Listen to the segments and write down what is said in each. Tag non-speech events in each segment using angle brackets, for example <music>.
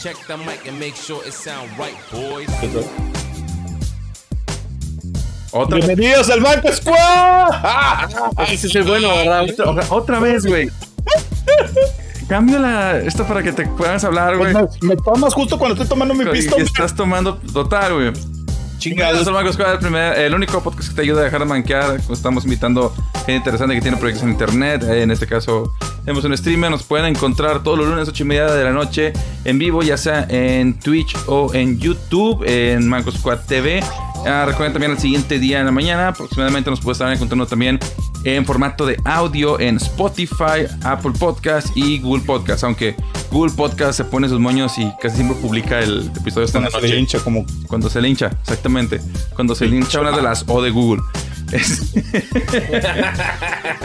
Check the mic and make sure it sound right, boys. Otra, Bienvenidos al Banco Squad. <laughs> ese es el bueno, ¿verdad? Otra, otra vez, güey. Cambia la, esto para que te puedas hablar, güey. Pues me, me tomas justo cuando estoy tomando mi Que pisto. estás tomando total, güey. El, único podcast que te ayuda a dejar de manquear. Estamos invitando gente interesante que tiene proyectos en internet. Eh, En este caso, tenemos un streamer. Nos pueden encontrar todos los lunes, 8 y media de la noche, en vivo, ya sea en Twitch o en YouTube, en Manco Squad TV. Ah, recuerden también el siguiente día en la mañana, aproximadamente nos pueden estar encontrando también en formato de audio en Spotify, Apple Podcast y Google Podcast. Aunque Google Podcast se pone sus moños y casi siempre publica el episodio esta Cuando se le hincha como Cuando se le hincha, exactamente. Cuando se le hincha una de las O de Google. <laughs>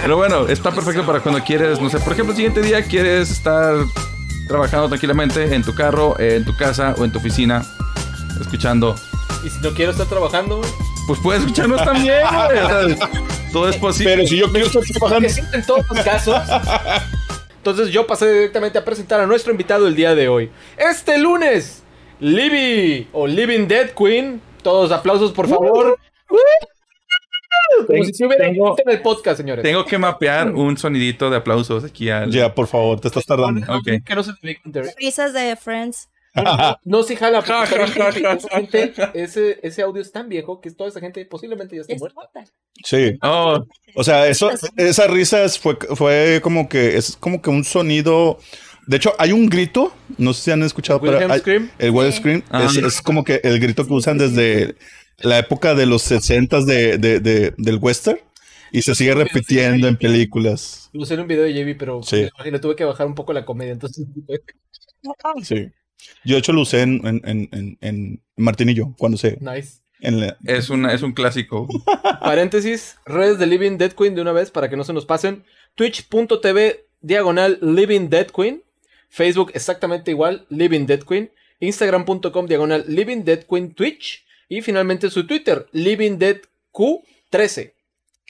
Pero bueno, está perfecto para cuando quieres, no sé, por ejemplo, el siguiente día quieres estar trabajando tranquilamente en tu carro, en tu casa o en tu oficina, escuchando. Y si no quiero estar trabajando, güey. Pues puedes escucharnos también, güey. Todo es posible. Pero si yo quiero estar trabajando. En todos los casos. Entonces yo pasé directamente a presentar a nuestro invitado el día de hoy. Este lunes, Libby o Living Dead Queen. Todos aplausos, por favor. Como si se hubiera Tengo- en el podcast, señores. Tengo que mapear un sonidito de aplausos aquí al. Ya, por favor, te estás tardando. Ok. Que no se. Risas de Friends. No, <laughs> sí jala. Ja, porque gente- ese, ese audio es tan viejo que toda esa gente posiblemente ya está Es muerta. Sí. Oh, O sea, eso, esa risa es- fue, fue como que es como que un sonido. De hecho, hay un grito, no sé si han escuchado, pero hay- Scream. el Wilhelm Sí. Scream Ah. es, es como que el grito que usan desde la época de los 60 de, de- de- del western y se sigue repitiendo en películas. Lo usé en un video de JB, pero Sí. me imagino, tuve que bajar un poco la comedia. Entonces, <laughs> Sí. Yo de hecho lo usé en, en, en, en, en Martín y yo, cuando se nice. en la- es, una, es un clásico. <laughs> Paréntesis, redes de Living Dead Queen de una vez para que no se nos pasen. Twitch.tv diagonal Living Dead Queen. Facebook exactamente igual, Living Dead Queen. Instagram.com diagonal Living Dead Queen Twitch. Y finalmente su Twitter, Living Dead Q13.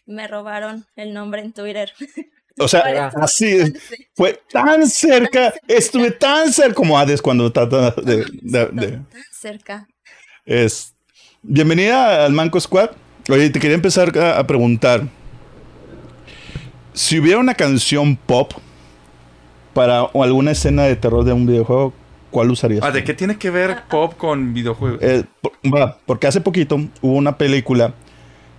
Me robaron el nombre en Twitter. <laughs> O sea, así es. Fue tan cerca, estuve tan cerca como Hades cuando trata de, de- de- Cerca. es bienvenida al Manco Squad. Oye, te quería empezar a, a preguntar si hubiera una canción pop para o alguna escena de terror de un videojuego, ¿cuál usarías? Ah, ¿de qué tiene que ver pop con videojuegos? Eh, por- porque hace poquito hubo una película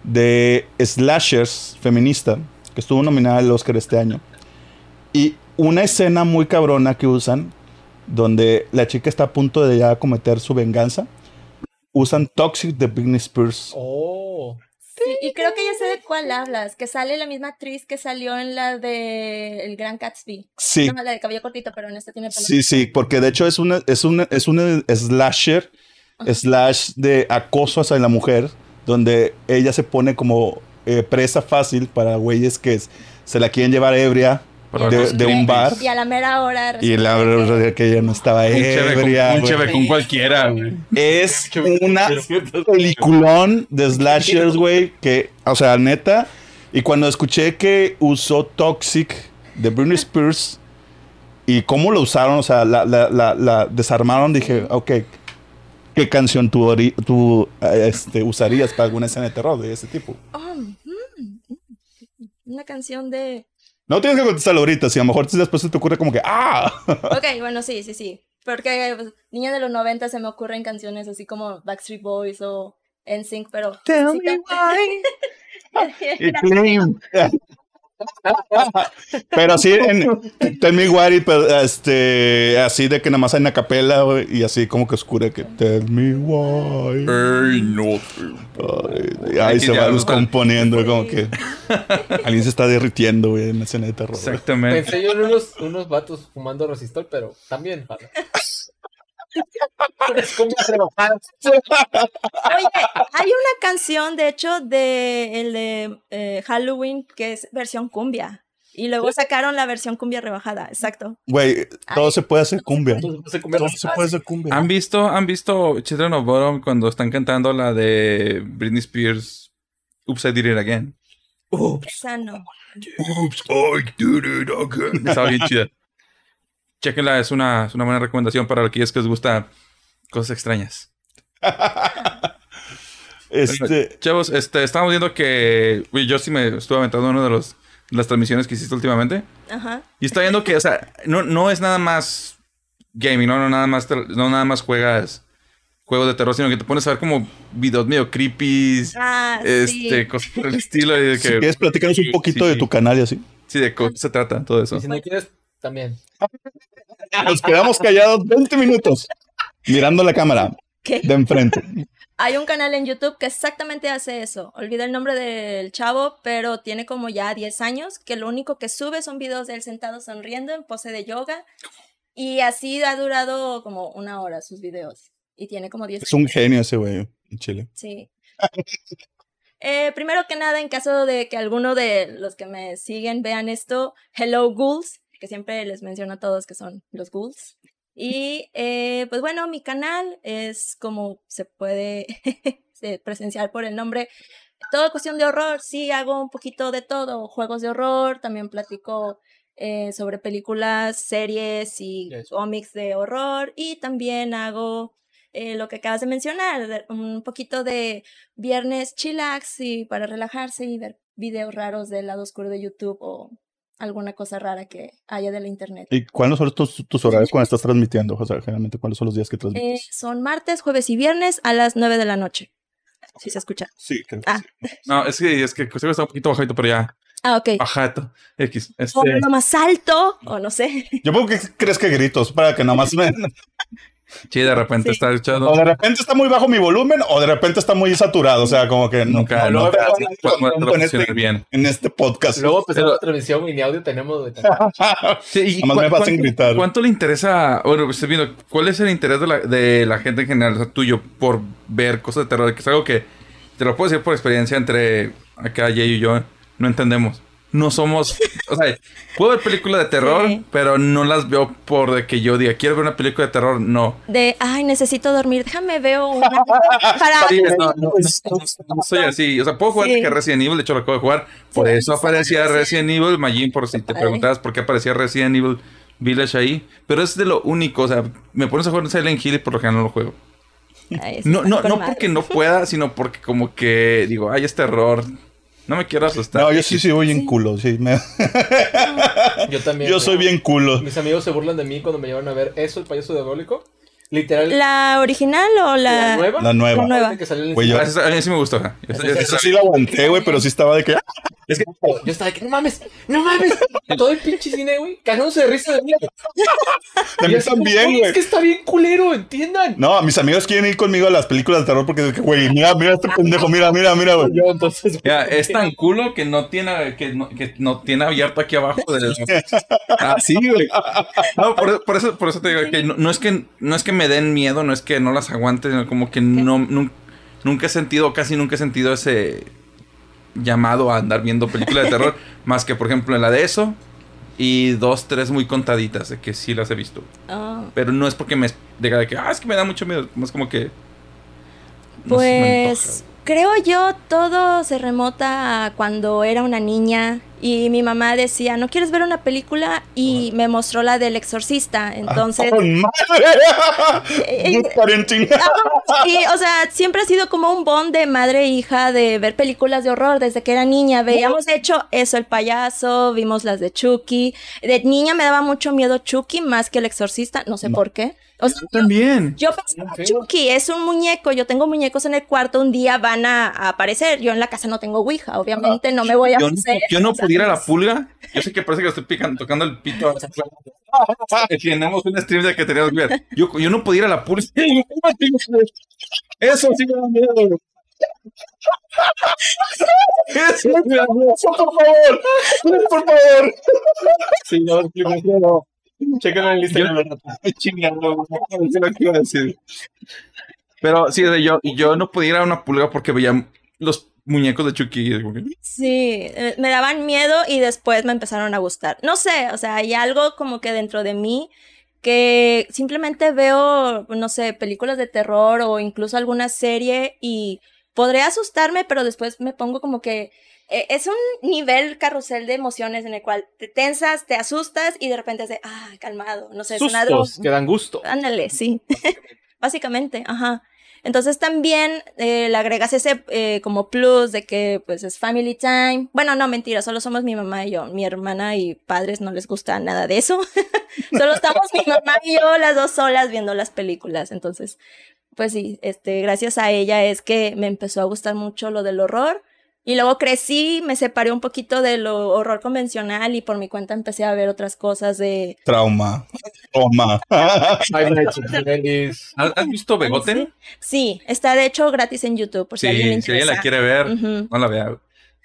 de slashers feminista que estuvo nominada al Oscar este año. Y una escena muy cabrona que usan, donde la chica está a punto de ya cometer su venganza, usan Toxic de Britney Spears. Oh. Sí, y creo que ya sé de cuál hablas, que sale la misma actriz que salió en la de El Gran Gatsby. Sí, No, la de cabello cortito, pero en esta tiene pelo. sí, sí, porque de hecho es una, es una, es una slasher, slash de acoso hacia la mujer, donde ella se pone como eh, presa fácil para güeyes que se la quieren llevar ebria de, un bar. Y a la mera hora. Y la resulta que- ella no estaba Un cheve con, ebria. un cheve con cualquiera, güey. Es una peliculón de slashers, güey, que, o sea, neta. Y cuando escuché que usó Toxic de Britney Spears y cómo lo usaron, o sea, la, la- la- la desarmaron, dije, ok, ¿qué canción tú, tú eh, este, usarías para alguna escena de terror de ese tipo? Oh, mm, mm. Una canción de. No tienes que contestarlo ahorita, si a lo mejor después se te ocurre como que, ¡ah! <laughs> Ok, bueno, sí, sí, sí. Porque pues, niña de los 90 se me ocurren canciones así como Backstreet Boys o NSYNC, pero. Tell sí, me ta- <laughs> <laughs> Pero así en Tell Me Why, este, así de que nada más hay una capela y así como que oscura que Tell Me Why. Ey, no. Ay, ahí se va descomponiendo, como que alguien se está derritiendo güey, en la escena de terror. Exactamente. Pensé yo en unos, unos vatos fumando resistor, pero también. jala. <laughs> Oye, hay una canción, de hecho, de el de eh, Halloween que es versión cumbia. Y luego sacaron la versión cumbia rebajada, exacto. Güey, todo se puede hacer cumbia. Todo se puede hacer cumbia. ¿Han visto, ¿Han visto Children of Bottom cuando están cantando la de Britney Spears? Oops, I did it again. Esa no. Oops, I did it again. Estaba bien chida. Chequenla, es una, es una buena recomendación para aquellos que les gusta cosas extrañas. <laughs> Este, Chavos, este, estábamos viendo que yo sí me estuve aventando una de los, las transmisiones que hiciste últimamente. Ajá. Y está viendo que, o sea, no, no es nada más gaming, ¿no? No nada más, no nada más juegas juegos de terror, sino que te pones a ver como videos medio creepy, Ah, este, sí. cosas por el <laughs> estilo. Y de si que, quieres platicarnos un Sí, poquito sí. de tu canal y así. sí, de qué se trata todo eso. Y si no quieres, también. Nos quedamos callados 20 minutos mirando la cámara <laughs> ¿Qué? de enfrente. Hay un canal en YouTube que exactamente hace eso. Olvidé el nombre del chavo, pero tiene como ya 10 años, que lo único que sube son videos de él sentado sonriendo en pose de yoga. Y así ha durado como una hora sus videos. Y tiene como 10 Es un genio ese güey en Chile. Sí. <laughs> Eh, primero que nada, en caso de que alguno de los que me siguen vean esto, Hello Ghouls, que siempre les menciono a todos que son los ghouls. Y eh, pues bueno, mi canal es como se puede <laughs> se- presenciar por el nombre. Todo cuestión de horror, sí hago un poquito de todo, juegos de horror, también platico eh, sobre películas, series y Yes. cómics de horror y también hago eh, lo que acabas de mencionar, un poquito de viernes chillax y para relajarse y ver videos raros del lado oscuro de YouTube o alguna cosa rara que haya de la internet. ¿Y cuáles son tus, tus horarios cuando estás transmitiendo? O sea, generalmente, ¿cuáles son los días que Eh, transmites? son martes, jueves y viernes a las 9 de la noche. Si se escucha. sí, creo que ah. sí. <laughs> No, es que, es que está un poquito bajito, pero ya. Ah, ok. Bajito. X. Este, O lo más alto, o no sé. Yo pongo que crees que gritos para que nada más <laughs> me... sí, de repente Sí. está escuchando. O de repente está muy bajo mi volumen o de repente está muy saturado. O sea, como que Nunca, no, no, no en, funciona este, bien. en este podcast. Luego Pero- la transmisión y ni audio tenemos. <laughs> Sí, y me hacen gritar. ¿Cuánto le interesa? Bueno, estoy viendo, ¿cuál es el interés de la, de la gente en general, o sea, tuyo, por ver cosas de terror? Que es algo que te lo puedo decir por experiencia entre acá, Jay y yo, no entendemos. No somos, o sea, puedo ver películas de terror, Sí. pero no las veo por de que yo diga, quiero ver una película de terror, no. De, ay, necesito dormir, déjame veo una. <laughs> Para. Sí, no, no, no, no soy así. O sea, puedo jugar Sí. que Resident Evil, de hecho lo acabo de jugar. Por Sí, eso aparecía sí. Resident Evil, Majin, por si te preguntabas por qué aparecía Resident Evil Village ahí. Pero es de lo único, o sea, me pones a jugar Silent Hill y por lo general no lo juego. Ay, No, no, no porque no pueda, sino porque como que digo, ay, es terror. No me quiero asustar. No, yo sí soy bien culo. Sí, me- <laughs> Yo también. yo soy bien culo. Mis amigos se burlan de mí cuando me llevan a ver eso, el payaso diabólico. Literal. ¿La original o la.? la nueva. La nueva. La nueva. Que salió en el Güey, cine. Ah, esa- a mí sí me gustó. Eso sí la aguanté, güey, pero sí estaba de que... Es que yo estaba de que no mames, no mames. Todo el pinche cine, güey, cagándose de risa de mí. De mí así también, "Güey. Es que está bien culero, entiendan. No, mis amigos quieren ir conmigo a las películas de terror porque es que, güey, mira, mira este pendejo, mira, mira, mira, güey. Yo entonces. Ya, es tan culo que no tiene, que no, que no tiene abierto aquí abajo. De... <laughs> Ah, güey. No, por, por eso, por eso te digo que no, no es que no es que me den miedo, no es que no las aguante, sino como que no, nun- nunca he sentido, casi nunca he sentido ese llamado a andar viendo películas de terror, <laughs> más que por ejemplo en la de eso y dos, tres muy contaditas de que sí las he visto. Ah. Pero no es porque me diga de que, ah, es que me da mucho miedo, más como que... no me Pues. Creo yo todo se remota a cuando era una niña y mi mamá decía, ¿no quieres ver una película? Y me mostró la del exorcista. Entonces, ¡Con madre! <laughs> Eh, Good parenting. y, o sea, siempre ha sido como un bond de madre e hija de ver películas de horror desde que era niña. Veíamos, de hecho, eso, el payaso, vimos las de Chucky. De niña me daba mucho miedo Chucky más que el exorcista, no sé por qué. O sea, También. yo pensaba, Chucky es un muñeco, yo tengo muñecos en el cuarto, un día van a, a aparecer. Yo en la casa no tengo Ouija, obviamente no me voy a Yo no, yo no pudiera la pulga. Yo sé que parece que estoy picando, tocando el pito. <laughs> Tenemos un stream de que teníamos que ver. Yo, yo no pudiera la pulga. <laughs> Eso sí me da miedo. Eso. <laughs> Por favor, por favor. Sí, no, no. Chequen en lista. Yo- Ay, chingado, no sé lo que iba a decir. Pero sí, yo, yo no pudiera una pulga porque veía los muñecos de Chucky. Sí, eh, me daban miedo y después me empezaron a gustar. No sé, o sea, hay algo como que dentro de mí que simplemente veo, no sé, películas de terror o incluso alguna serie y podré asustarme, pero después me pongo como que eh, es un nivel carrusel de emociones en el cual te tensas, te asustas y de repente haces, ah, calmado, no sé, es. Sustos que dan gusto. Ándale, sí. <laughs> Básicamente, ajá. Entonces también eh, le agregas ese eh, como plus de que pues es family time. Bueno, no, mentira, solo somos mi mamá y yo. Mi hermana y padres no les gusta nada de eso. <laughs> solo estamos mi mamá y yo las dos solas viendo las películas. Entonces, pues sí, este, gracias a ella es que me empezó a gustar mucho lo del horror. Y luego crecí, me separé un poquito de lo horror convencional y por mi cuenta empecé a ver otras cosas de... Trauma. Trauma. <laughs> <laughs> ¿Has, visto Begoten? Sí, está de hecho gratis en YouTube por si alguien le Sí, si alguien la quiere ver, no la vea.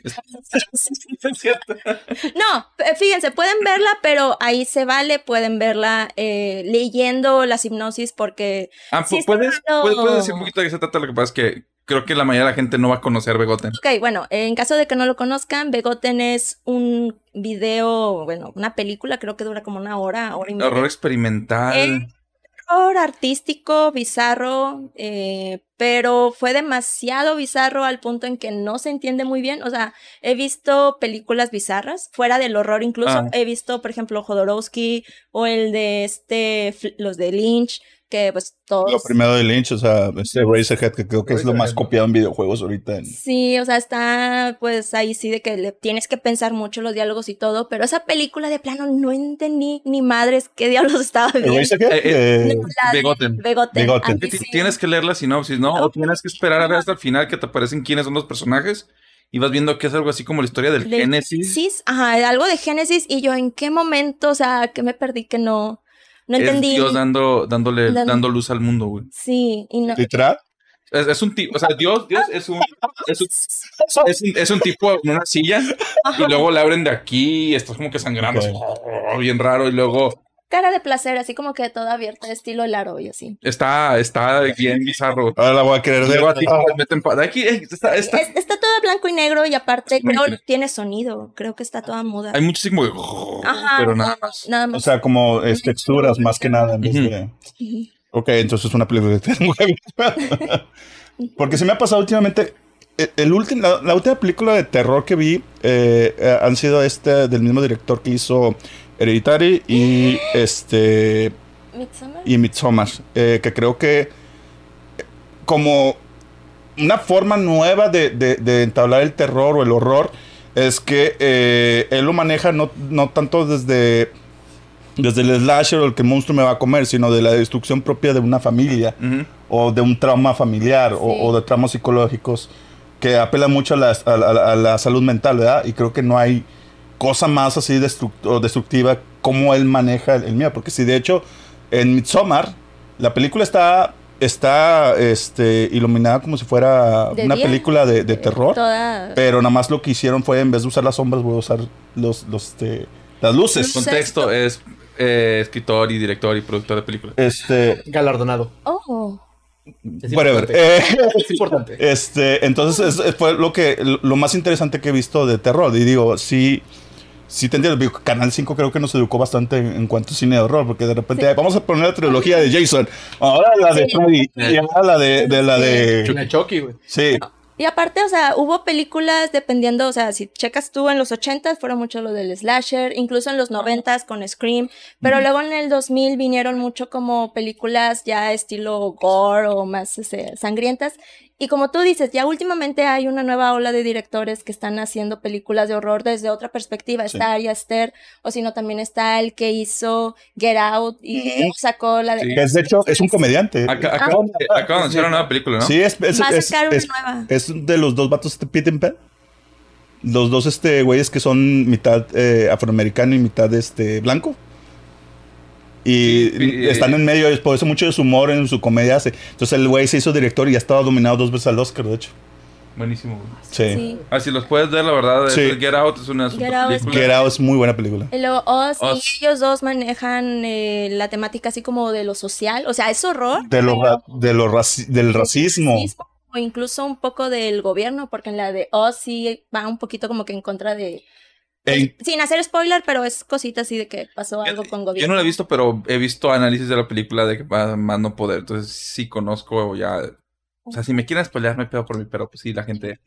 <laughs> No, eh, fíjense, pueden verla, pero ahí se vale, pueden verla eh, leyendo las hipnosis porque... Ah, está ¿puedes, malo. puedes, puedes decir un poquito de qué se trata? Lo que pasa es que creo que la mayoría de la gente no va a conocer Begoten. Ok, bueno, en caso de que no lo conozcan, Begoten es un video, bueno, una película, creo que dura como una hora, hora y media. Horror experimental. Eh, horror artístico, bizarro, eh, pero fue demasiado bizarro al punto en que no se entiende muy bien. O sea, he visto películas bizarras, fuera del horror incluso. Ah. He visto, por ejemplo, Jodorowsky o el de este, los de Lynch, que pues todos... Lo primero de Lynch, o sea, este Razorhead, que creo que es lo más copiado en videojuegos ahorita. en- Sí, o sea, está pues ahí sí de que le tienes que pensar mucho los diálogos y todo, pero esa película de plano no entendí ni madres qué diablos estaba ¿El viendo. Razorhead? Eh, eh, No, de. Tienes que leer la sinopsis, ¿no? O tienes que esperar a ver hasta el final que te aparecen quiénes son los personajes y vas viendo que es algo así como la historia del Del Génesis. Sí, ajá, algo de Génesis y yo en qué momento, o sea, que me perdí que no, no Es entendí. Dios dando, dándole, Dan- dando luz al mundo, güey. Sí, y no. ¿Literal? Es, es un tipo, o sea, Dios, Dios es un, es un, es un, es un tipo en una silla y luego le abren de aquí y estás como que sangrando, así, oh, bien raro, y luego Cara de placer, así como que toda abierta, estilo Laro y así. está, está bien bizarro. Ahora la voy a querer ti meten de aquí, eh, está, está- Es- está toda blanco y negro y aparte creo tiene sonido, creo que está toda muda. hay mucho así como de, Ajá, pero nada más. Nada más. O sea, como es, texturas más que nada. en vez Ujú. de-. Ok, entonces es una película que ver. Porque se me ha pasado últimamente. eh, El último, la, la última película de terror que vi eh, eh, han sido este del mismo director que hizo Hereditary y este Midsommar. y Midsommar, eh, que creo que eh, como una forma nueva de, de- de entablar el terror o el horror es que eh, él lo maneja no, no tanto desde, desde el slasher o el que el monstruo me va a comer, sino de la destrucción propia de una familia o de un trauma familiar o- Sí. o, de traumas psicológicos que apela mucho a la, a la- a la salud mental, ¿verdad? Y creo que no hay cosa más así destructiva como él maneja el, el miedo. Porque si de hecho en Midsommar la película está, está este, iluminada como si fuera De una día. película de, de terror, Toda. pero nada más lo que hicieron fue en vez de usar las sombras, voy a usar los, los, este, las luces. Contexto es eh, escritor y director y productor de películas. Este, Galardonado. Oh. Es whatever. importante. <laughs> Eh, Es importante. Este, entonces es- es- fue lo que lo más interesante que he visto de terror. Y digo, sí, sí te entiendo. Canal 5 creo que nos educó bastante en, en cuanto a cine de horror, porque de repente Sí. "Ay, vamos a poner la trilogía de Jason, ahora la de Sí. Freddy, y ahora la de, de la de. Chucky, güey. Sí, Y aparte, o sea, hubo películas dependiendo, o sea, si checas tú en los 80s, fueron mucho lo del slasher, incluso en los 90s con Scream, pero luego en el 2000 vinieron mucho como películas ya estilo gore o más este, sangrientas. Y como tú dices, ya últimamente hay una nueva ola de directores que están haciendo películas de horror desde otra perspectiva. Sí. Está Ari Aster, o si no, también está el que hizo Get Out y sacó la de... Sí. que es de hecho, es un comediante. Acá- de, acaban de anunciar una nueva película, ¿no? Sí, es, es, Va a es- sacar una es- nueva. es de los dos vatos, este Pete and Pat. Los dos este güeyes que son mitad eh, afroamericano y mitad este blanco. Y Sí, están en medio, es por eso mucho de su humor en su comedia hace. Entonces el güey se hizo director y ya estaba dominado dos veces al Oscar, de hecho. Buenísimo, güey. Sí. Sí. Ah, si los puedes ver, la verdad, Sí. Get Out es una super Get Out película. Get Out es muy buena película. Y luego Oz, Oz. y ellos dos manejan eh, la temática así como de lo social, o sea, es horror. De lo, ra- de lo raci- del racismo. racismo, O incluso un poco del gobierno, porque en la de Oz sí va un poquito como que en contra de... Sin hacer spoiler, pero es cosita así de que pasó algo con gobierno. Yo no la he visto, pero he visto análisis de la película de que va más no poder. Entonces sí conozco ya. O sea, si me quieren spoilear, no hay pedo por mí, pero pues sí, la gente.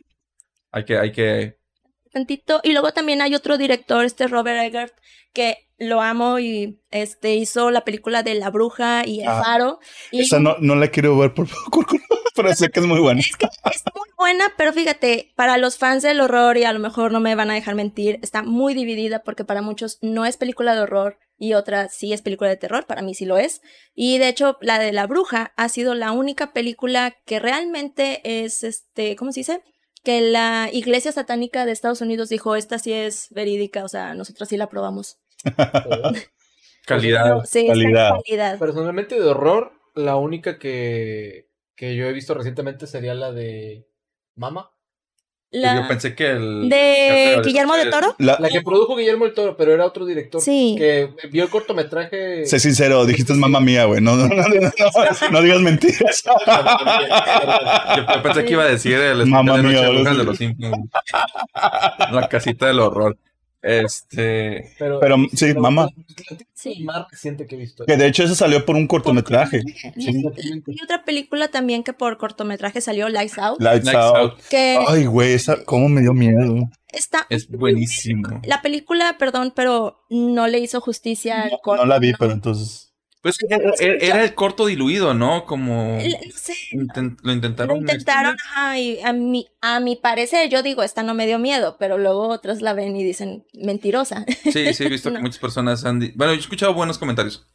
Hay que, hay que tantito. Y luego también hay otro director, este Robert Eggert, que lo amo y este hizo la película de La Bruja y El Ah, Faro. Y Esa no, no la quiero ver por poco, <laughs> pero sé que es muy buena. es que es muy buena, pero fíjate, para los fans del horror, y a lo mejor no me van a dejar mentir, está muy dividida porque para muchos no es película de horror y otra sí es película de terror, para mí sí lo es. Y de hecho, la de La Bruja ha sido la única película que realmente es, este, ¿cómo se dice? Que la iglesia satánica de Estados Unidos dijo, esta sí es verídica, o sea, nosotros sí la probamos. <laughs> <laughs> Calidad. Sí, está en calidad. calidad. Personalmente de horror, la única que, que yo he visto recientemente sería la de Mama. La- Yo pensé que el. de Guillermo de Toro. La- La que produjo Guillermo el Toro, pero era otro director. Sí. Que vio el cortometraje. Sé sincero, dijiste es mamá mía, güey. No, no, no, no, no, no digas mentiras. <laughs> Yo pensé que iba a decir el especial de mía, Noche de los Simpsons. La casita del horror. Este. Pero, Pero, sí, mamá. Sí. más reciente que he visto. Que de hecho ese salió por un cortometraje. Y otra película también que por cortometraje salió, Lights Out, Lights, Lights Out. Out. que Ay, güey, esa, cómo me dio miedo. está... Es buenísimo. La película, perdón, pero no le hizo justicia al corto. No la vi, pero entonces. Pues que era, era- era el corto diluido, ¿no? Como. No sé, lo lo intentaron. intentaron, ajá, y a mi, a mi parecer, yo digo, esta no me dio miedo, pero luego otros la ven y dicen, mentirosa. Sí, sí, he <laughs> visto que muchas personas han. Bueno, yo he escuchado buenos comentarios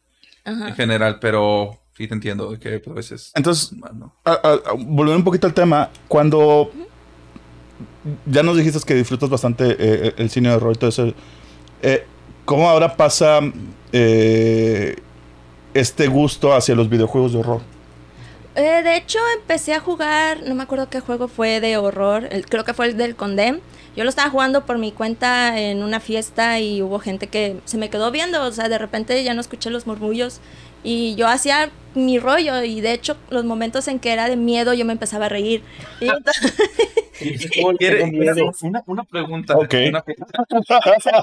Ajá. en general, pero sí te entiendo que pues, a veces. Entonces, bueno, a- a- a- volviendo un poquito al tema, cuando ya nos dijiste que disfrutas bastante eh, el cine de horror y todo eso, eh, ¿cómo ahora pasa eh, este gusto hacia los videojuegos de horror? Eh, de hecho, empecé a jugar, no me acuerdo qué juego fue de horror, creo que fue el del Condem. Yo lo estaba jugando por mi cuenta en una fiesta y hubo gente que se me quedó viendo, o sea, de repente ya no escuché los murmullos y yo hacía mi rollo y de hecho los momentos en que era de miedo yo me empezaba a reír. Y <laughs> entonces- ¿Quiere- una, una pregunta. Una pregunta.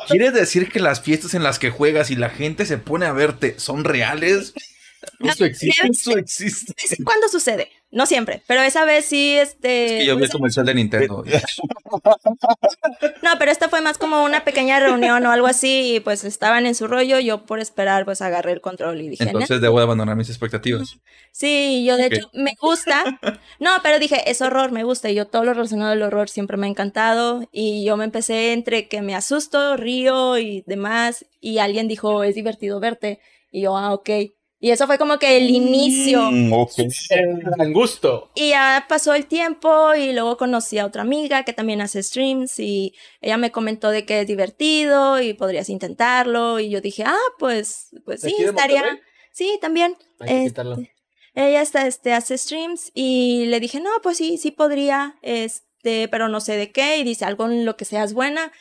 ¿Quiere decir que las fiestas en las que juegas y la gente se pone a verte son reales? <laughs> Eso existe. Eso existe. es cuando sucede, no siempre, pero esa vez sí, este... Es que yo vi el comercial de Nintendo. No, pero esta fue más como una pequeña reunión o algo así y pues estaban en su rollo, yo por esperar pues agarré el control y dije. Entonces debo de abandonar mis expectativas. Sí, yo de hecho me gusta. No, pero dije, es horror, me gusta. Y yo todo lo relacionado al horror siempre me ha encantado. Y yo me empecé entre que me asusto, río y demás. Y alguien dijo, es divertido verte. Y yo, ah, ok. Y eso fue como que el inicio. Mm, ok. Gran gusto. Y ya pasó el tiempo y luego conocí a otra amiga que también hace streams y ella me comentó de que es divertido y podrías intentarlo y yo dije, ah, pues, pues ¿De sí, estaría. Monterrey? Sí, también. Hay que Este, ella está, este, hace streams y le dije, no, pues sí, sí podría, este, pero no sé de qué. Y dice, algo en lo que seas buena.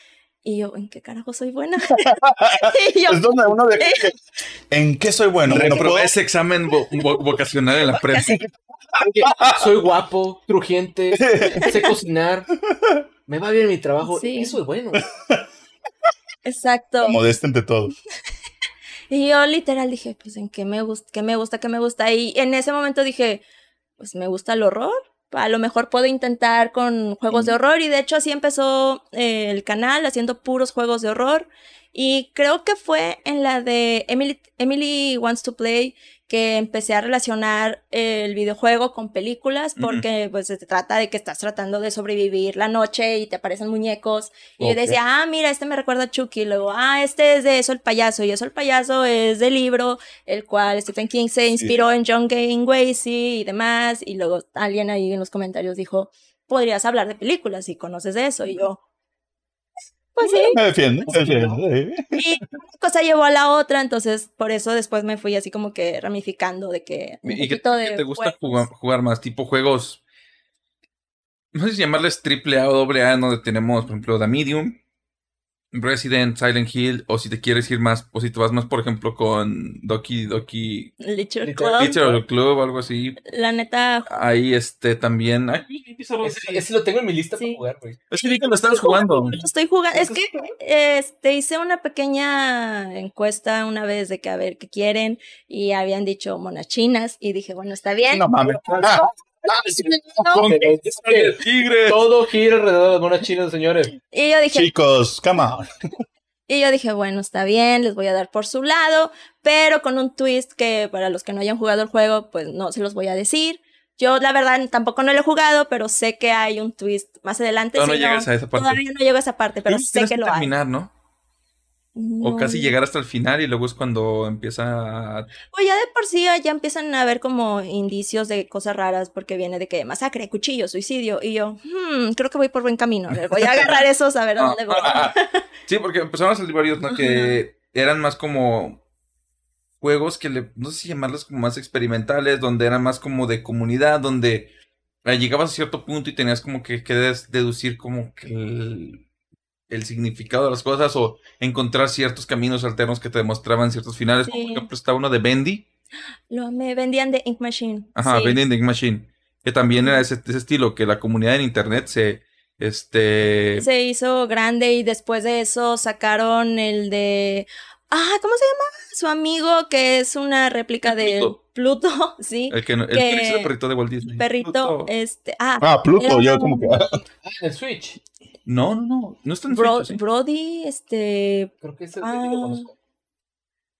Y yo, ¿en qué carajo soy buena? <laughs> <laughs> y yo, Es donde uno de ¿En qué soy bueno? Bueno, Reprobé ese examen vo- vo- vocacional en la. Oye, soy guapo, crujiente, <laughs> sé cocinar. Me va bien mi trabajo. Sí. Eso es bueno. exacto. Modesta ante todos. Y yo literal dije, pues en qué me gusta, qué me gusta, qué me gusta. Y en ese momento dije, pues me gusta el horror. A lo mejor puedo intentar con juegos de horror. Y de hecho así empezó eh, el canal, haciendo puros juegos de horror. Y creo que fue en la de Emily, Emily Wants to Play que empecé a relacionar el videojuego con películas porque pues se trata de que estás tratando de sobrevivir la noche y te aparecen muñecos y yo decía, ah, mira, este me recuerda a Chucky. Y luego, ah, este es de Eso el payaso. Y Eso el payaso es del libro, el cual Stephen King se inspiró en John Gacy y demás. Y luego alguien ahí en los comentarios dijo, podrías hablar de películas si conoces de eso. Y yo, pues sí. Me defiende. me defiende, sí. Y una cosa llevó a la otra, entonces por eso después me fui así como que ramificando de que. ¿Y qué, de te gusta jugar, jugar más? Tipo juegos. No sé si llamarles triple A o doble A, donde tenemos, por ejemplo, The Medium, Resident, Silent Hill, o si te quieres ir más, o si te vas más, por ejemplo, con Doki Doki Literature Club. Literature Club algo así. La neta, Ahí este también. Ay, Ese, ese lo tengo en mi lista Sí. para jugar, güey. es que vi que lo estabas jugando. estoy jugando. Es que este, hice una pequeña encuesta una vez de que a ver qué quieren y habían dicho monas chinas y dije, bueno, está bien. No mames. <laughs> Que tigre. todo gira alrededor de monas chinas, señores. Y yo dije, Chicos, come on. <laughs> Y yo dije, bueno, está bien, les voy a dar por su lado, pero con un twist que para los que no hayan jugado el juego, pues no se los voy a decir. Yo, la verdad, tampoco no lo he jugado, pero sé que hay un twist más adelante. Todavía si no llegas a esa parte. Todavía no llego a esa parte, pero sé tienes que lo hay. terminar, ¿no? O casi llegar hasta el final y luego es cuando empieza a... Pues ya de por sí ya empiezan a ver como indicios de cosas raras porque viene de que masacre, cuchillo, suicidio. Y yo, hmm, creo que voy por buen camino. Voy a agarrar esos a ver a dónde voy. <laughs> Sí, porque empezaron a salir varios, ¿no? Que eran más como juegos que le, no sé si llamarlos como más experimentales, donde eran más como de comunidad, donde eh, llegabas a cierto punto y tenías como que, que deducir como que el, el significado de las cosas o encontrar ciertos caminos alternos que te demostraban ciertos finales. Como por ejemplo está uno de Bendy, Lo me vendían de Ink Machine. ajá, sí. Bendy in the Ink Machine, que también era ese, ese estilo, que la comunidad en internet se, este, Se hizo grande y después de eso sacaron el de. Ah, ¿cómo se llama? Su amigo que es una réplica de Pluto. Pluto, <laughs> sí. el que, no- el que- perrito de Walt Disney. Perrito, Pluto. este. Ah, Ah, Pluto, yo como que. Ah, en el Switch. No, no, no, no está en Bro- ¿sí? Brody, este. Creo que ese Ah. sí lo conozco.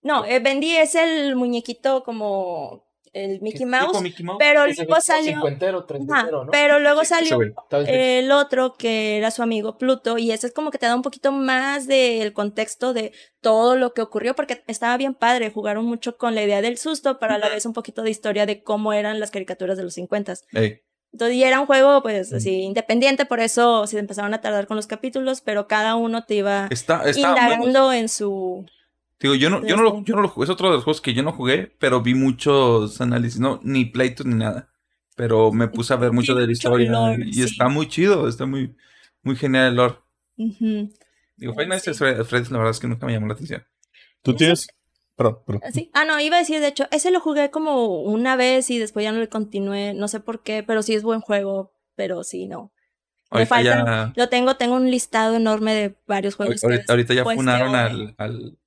No, eh, Bendy es el muñequito como el Mickey Mouse, Mickey Mouse. pero luego es salió. Cincuentero, ¿no? pero luego salió el otro que era su amigo Pluto y ese es como que te da un poquito más del contexto de todo lo que ocurrió porque estaba bien padre, jugaron mucho con la idea del susto, pero a la vez un poquito de historia de cómo eran las caricaturas de los 50. Ey, Entonces, y era un juego pues así independiente, por eso se empezaron a tardar con los capítulos, pero cada uno te iba está, está indagando en su... Digo, yo no, yo no lo, yo no lo jugué, es otro de los juegos que yo no jugué, pero vi muchos análisis, no, ni pleitos ni nada. Pero me puse a ver mucho de la historia lore, y sí. está muy chido, está muy, muy genial el lore. Ujú. Digo, Five Nights Sí. at Fred- Freddy's, la verdad es que nunca me llamó la atención. Tú tienes. Perdón, perdón. Sí. Ah, no, iba a decir, de hecho, ese lo jugué como una vez y después ya no le continué, no sé por qué, pero sí es buen juego, pero sí, no. Me Ahorita faltan, ya, lo tengo, tengo un listado enorme de varios juegos. que ahorita, ahorita ya funaron al, al,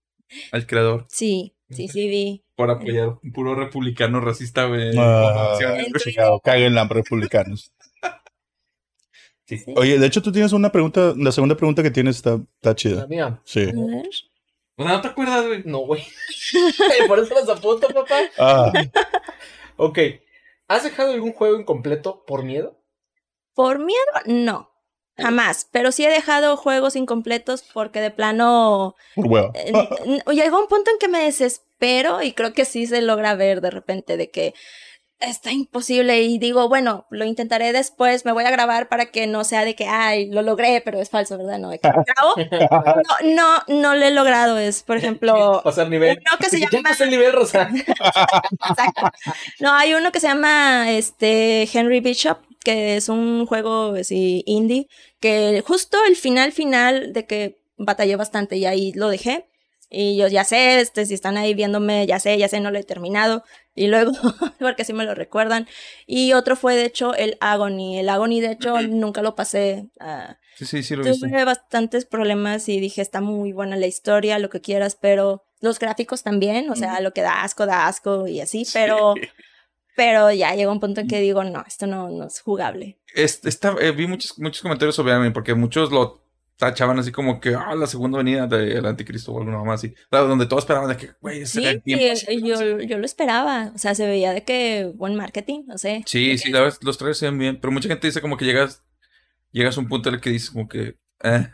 al creador Sí, sí, sí vi. por apoyar un puro republicano racista, güey. Ah, En chingado, caguen la republicanos. Sí. Sí. Oye, de hecho, tú tienes una pregunta. La segunda pregunta que tienes está, está La chida. mía. Sí. A ver. O sea, ¿No te acuerdas, güey? No, güey. <laughs> Por eso las apunto, papá. Ah, Ok. ¿Has dejado algún juego incompleto por miedo? Por miedo, no. Jamás. Pero sí he dejado juegos incompletos porque de plano por huevo. eh, llegó un punto en que me desespero y creo que sí se logra ver de repente de que está imposible y digo, bueno, lo intentaré después, me voy a grabar para que no sea de que, ay, lo logré, pero es falso, ¿verdad? No, de que grabo. <laughs> No, no, no lo he logrado. Es, por ejemplo, Pasar nivel. uno que se <laughs> llama el nivel, Rosa. <laughs> Exacto. No, hay uno que se llama este Henry Bishop, que es un juego así indie, que justo el final final de que batallé bastante y ahí lo dejé. Y yo ya sé, este, si están ahí viéndome, ya sé, ya sé, no lo he terminado. Y luego, <laughs> porque así me lo recuerdan. Y otro fue, de hecho, el Agony. El Agony, de hecho, nunca lo pasé. ah, Sí, sí, sí lo viste. Tuve bastantes problemas y dije, está muy buena la historia, lo que quieras, pero los gráficos también, o sea, lo que da asco, da asco y así, pero, pero ya llegó un punto en que digo, no, esto no, no es jugable. Es- está- eh, vi muchos, muchos comentarios sobre anime porque muchos lo tachaban así como que, ah, la segunda venida del anticristo o alguna más así. Claro, donde todos esperaban de que, güey, ese Sí, era el tiempo. el- yo, yo lo esperaba, o sea, se veía de que buen marketing, no sé. Sí, sí, que- la verdad, los trailers se ven bien, pero mucha gente dice como que llegas, llegas a un punto en el que dices como que, eh,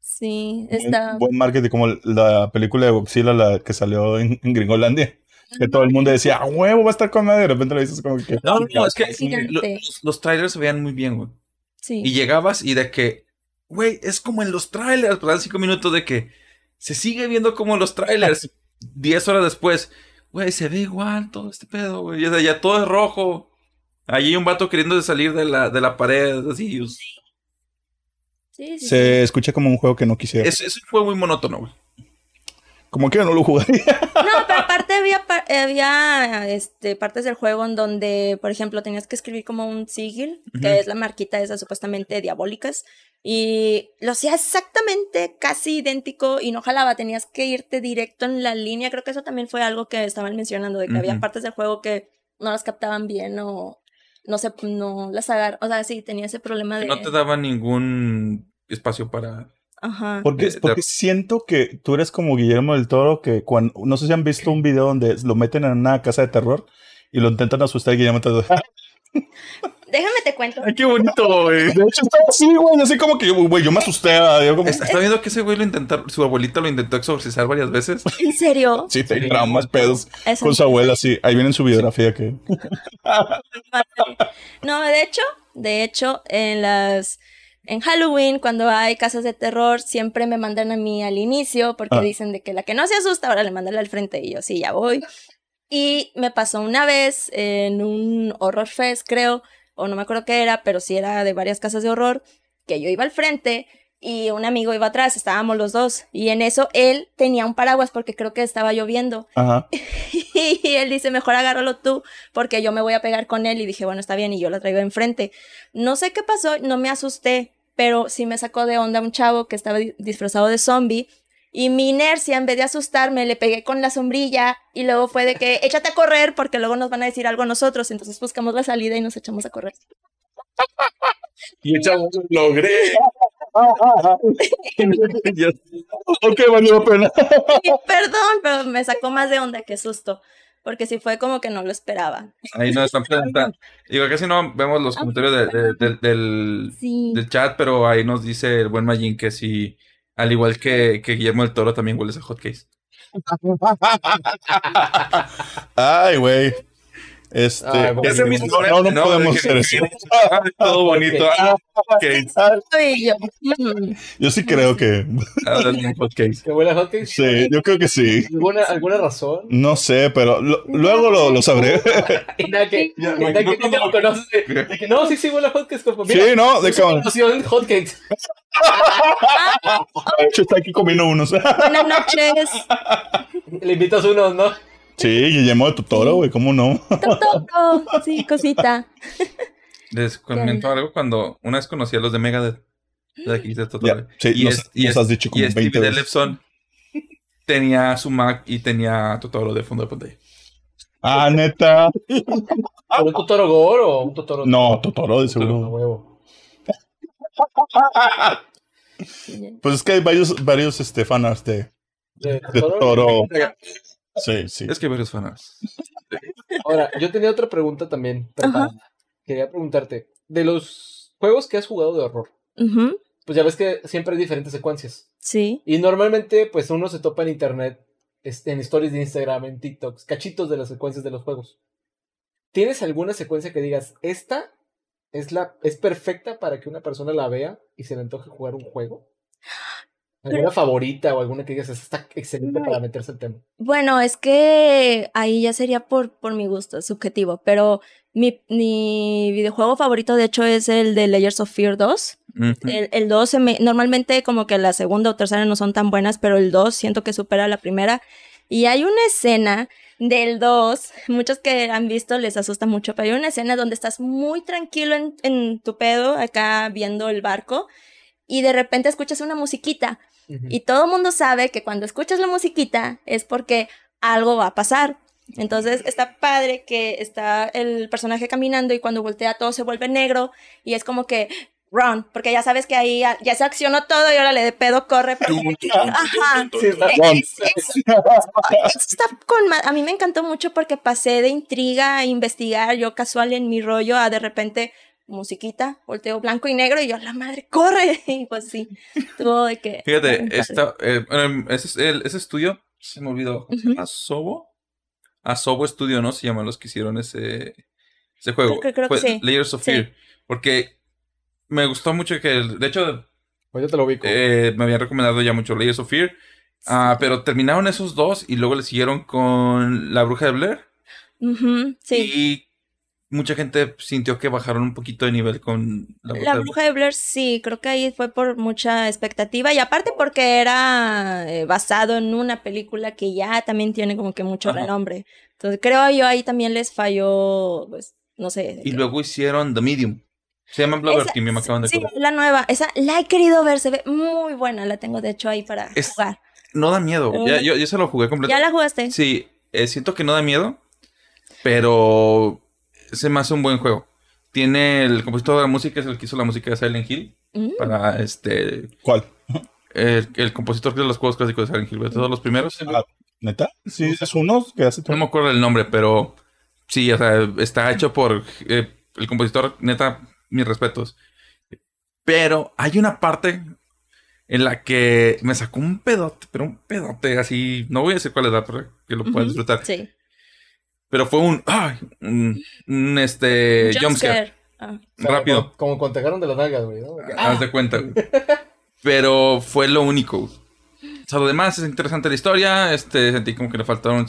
Sí, Buen, está... buen marketing, como la película de Godzilla, la que salió en, en Gringolandia. Que todo el mundo decía, a huevo, va a estar con madre. De repente lo dices como que. No, no, no, es que los, los trailers se veían muy bien, güey. Sí. Y llegabas y de que, güey, es como en los trailers, pues dan cinco minutos de que se sigue viendo como en los trailers. <laughs> Diez horas después, güey, se ve igual todo este pedo, güey. Sea, ya todo es rojo. Allí hay un vato queriendo salir de la, de la pared, así. Es, Sí, sí, Se escucha como un juego que no quisiera. es, es un juego muy monótono, güey. Como que no lo jugaría. No, pero aparte había, había este, partes del juego en donde, por ejemplo, tenías que escribir como un sigil, que es la marquita esa supuestamente diabólicas, y lo hacía exactamente casi idéntico y no jalaba, tenías que irte directo en la línea. Creo que eso también fue algo que estaban mencionando, de que había partes del juego que no las captaban bien o, no se, no las agarra, o sea, sí, tenía ese problema de... No te daba ningún espacio para... Ajá. Porque, De- porque siento que tú eres como Guillermo del Toro, que cuando, no sé si han visto un video donde lo meten en una casa de terror y lo intentan asustar y Guillermo del Toro. <laughs> Déjame te cuento. Ay, qué bonito, güey. De hecho, está así, güey. Así como que, güey, yo me asusté. Yo como, Es- Está viendo que ese güey lo intentaron, su abuelita lo intentó exorcizar varias veces. <laughs> ¿En serio? sí, te traumas, pedos. Eso Con su abuela, sí. Ahí viene en su biografía que. <laughs> No, de hecho, de hecho, en las en Halloween, cuando hay casas de terror, siempre me mandan a mí al inicio porque Ah. dicen de que la que no se asusta, ahora le mandan al frente y yo sí, ya voy. Y me pasó una vez en un horror fest, creo, o no me acuerdo qué era, pero sí era de varias casas de horror, que yo iba al frente y un amigo iba atrás, estábamos los dos. Y en eso él tenía un paraguas porque creo que estaba lloviendo. Ajá. <laughs> Y él dice, mejor agárralo tú, porque yo me voy a pegar con él. Y dije, bueno, está bien, y yo lo traigo enfrente. No sé qué pasó, no me asusté, pero sí me sacó de onda un chavo que estaba di- disfrazado de zombie. Y mi inercia, en vez de asustarme, le pegué con la sombrilla. Y luego fue de que, échate a correr, porque luego nos van a decir algo a nosotros. Entonces buscamos la salida y nos echamos a correr. Y el chavo, logré. <laughs> <laughs> ok, valió la pena. Perdón, pero me sacó más de onda que susto. Porque sí fue como que no lo esperaba. Ahí nos están presentando. Digo, casi no vemos los comentarios de- de- de- del, Sí. del chat, pero ahí nos dice el buen Majin que si, al igual que, que Guillermo del Toro, también hueles a hotcakes. <laughs> Ay, güey. Este. Ay, bueno. Ese mismo no, no, no podemos hacer <laughs> eso. <laughs> Todo bonito. Ah, yo, sí creo que. <laughs> Ah. ¿Que huele a hotcakes? Sí, yo creo que sí. ¿Alguna, ¿Alguna razón? No sé, pero lo- luego lo, lo sabré. Y nada que, y nada que tú te lo conoces. de- de que no, sí, sí, huele a hotcakes. Como, Sí, ¿no? De noción hotcakes. de hecho está aquí comiendo unos. Buenas noches. Le invitas unos, ¿no? Sí, Guillermo de Totoro, güey, ¿cómo no? Toco. Sí, cosita. Les comento algo cuando una vez conocí a los de Megadeth. De aquí de Totoro. Sí, y nos- es- y nos es- has dicho como y 20 Stevie veces. Delefson tenía su Mac y tenía Totoro de fondo de pantalla. Ah, neta. ¿Pero un Totoro Gore o un Totoro? No, Totoro de seguro. huevo. Pues es que hay varios, varios este, fanarts de, De de Totoro. Sí, sí. Es que hay varios fanarts. <laughs> Ahora, yo tenía otra pregunta también preparada. Quería preguntarte, de los juegos que has jugado de horror, pues ya ves que siempre hay diferentes secuencias. Sí. Y normalmente, pues uno se topa en internet, este, en stories de Instagram, en TikToks, cachitos de las secuencias de los juegos. ¿Tienes alguna secuencia que digas, esta es, la, es perfecta para que una persona la vea y se le antoje jugar un juego? ¿Alguna favorita o alguna que digas, está excelente No. para meterse al tema? Bueno, es que ahí ya sería por, por mi gusto, subjetivo, pero mi, mi videojuego favorito de hecho es el de Layers of Fear 2. Ujú. El, el 2 se me, normalmente como que la segunda o tercera no son tan buenas, pero el 2 siento que supera la primera. Y hay una escena del 2, <laughs> muchos que han visto les asusta mucho, pero hay una escena donde estás muy tranquilo en, en tu pedo, acá viendo el barco, y de repente escuchas una musiquita. Y todo el mundo sabe que cuando escuchas la musiquita es porque algo va a pasar. Entonces está padre que está el personaje caminando y cuando voltea todo se vuelve negro y es como que run, porque ya sabes que ahí ya, ya se accionó todo y ahora le de pedo corre. pero- Ajá. Sí, es- es- eso está con a mí me encantó mucho porque pasé de intriga a investigar, yo casual en mi rollo, a de repente musiquita, volteo blanco y negro y yo, la madre, corre. <laughs> Y pues sí, tuvo de que... Fíjate, esta, eh, ese, es el- ese estudio, se me olvidó. ¿cómo se llama? ¿Asobo? Asobo Studio, ¿no? Se llaman los que hicieron ese, ese juego. Creo que- creo que sí. Layers of Sí. Fear. Porque me gustó mucho que, de hecho, Pues yo te lo ubico. eh, me habían recomendado ya mucho Layers of Fear. Ah, pero terminaron esos dos y luego le siguieron con La Bruja de Blair. Sí. Y mucha gente sintió que bajaron un poquito de nivel con La Bruja La bruja de Blair sí, creo que ahí fue por mucha expectativa y aparte porque era eh, basado en una película que ya también tiene como que mucho Ajá. renombre. Entonces creo yo ahí también les falló, pues, no sé. Y luego hicieron The Medium. Se llama Team, me acaban de Sí, acordar. la nueva, esa la he querido ver, se ve muy buena, la tengo de hecho ahí para Es- jugar. No da miedo. Ya, yo, yo se lo jugué completo. ¿Ya la jugaste? Sí, eh, siento que no da miedo, pero se me hace un buen juego. tiene el compositor de la música, es el que hizo la música de Silent Hill. Mm. Para este. ¿Cuál? El, el compositor de los juegos clásicos de Silent Hill, de todos los primeros. Ah, ¿Neta? Sí, es uno que hace No me acuerdo el nombre, pero sí, o sea, está hecho por eh, el compositor, neta, mis respetos. Pero hay una parte en la que me sacó un pedote, pero un pedote así, no voy a decir cuál edad para que lo puedas Ujú, disfrutar. Sí. Pero fue un, ay, un, un, este, jumpscare. Ah. O sea, Rápido. Como, como cuando te agarran de las nalgas, güey, ¿no? Haz de cuenta, güey. <laughs> Pero fue lo único. O sea, lo demás es interesante la historia. Este, sentí como que le faltaron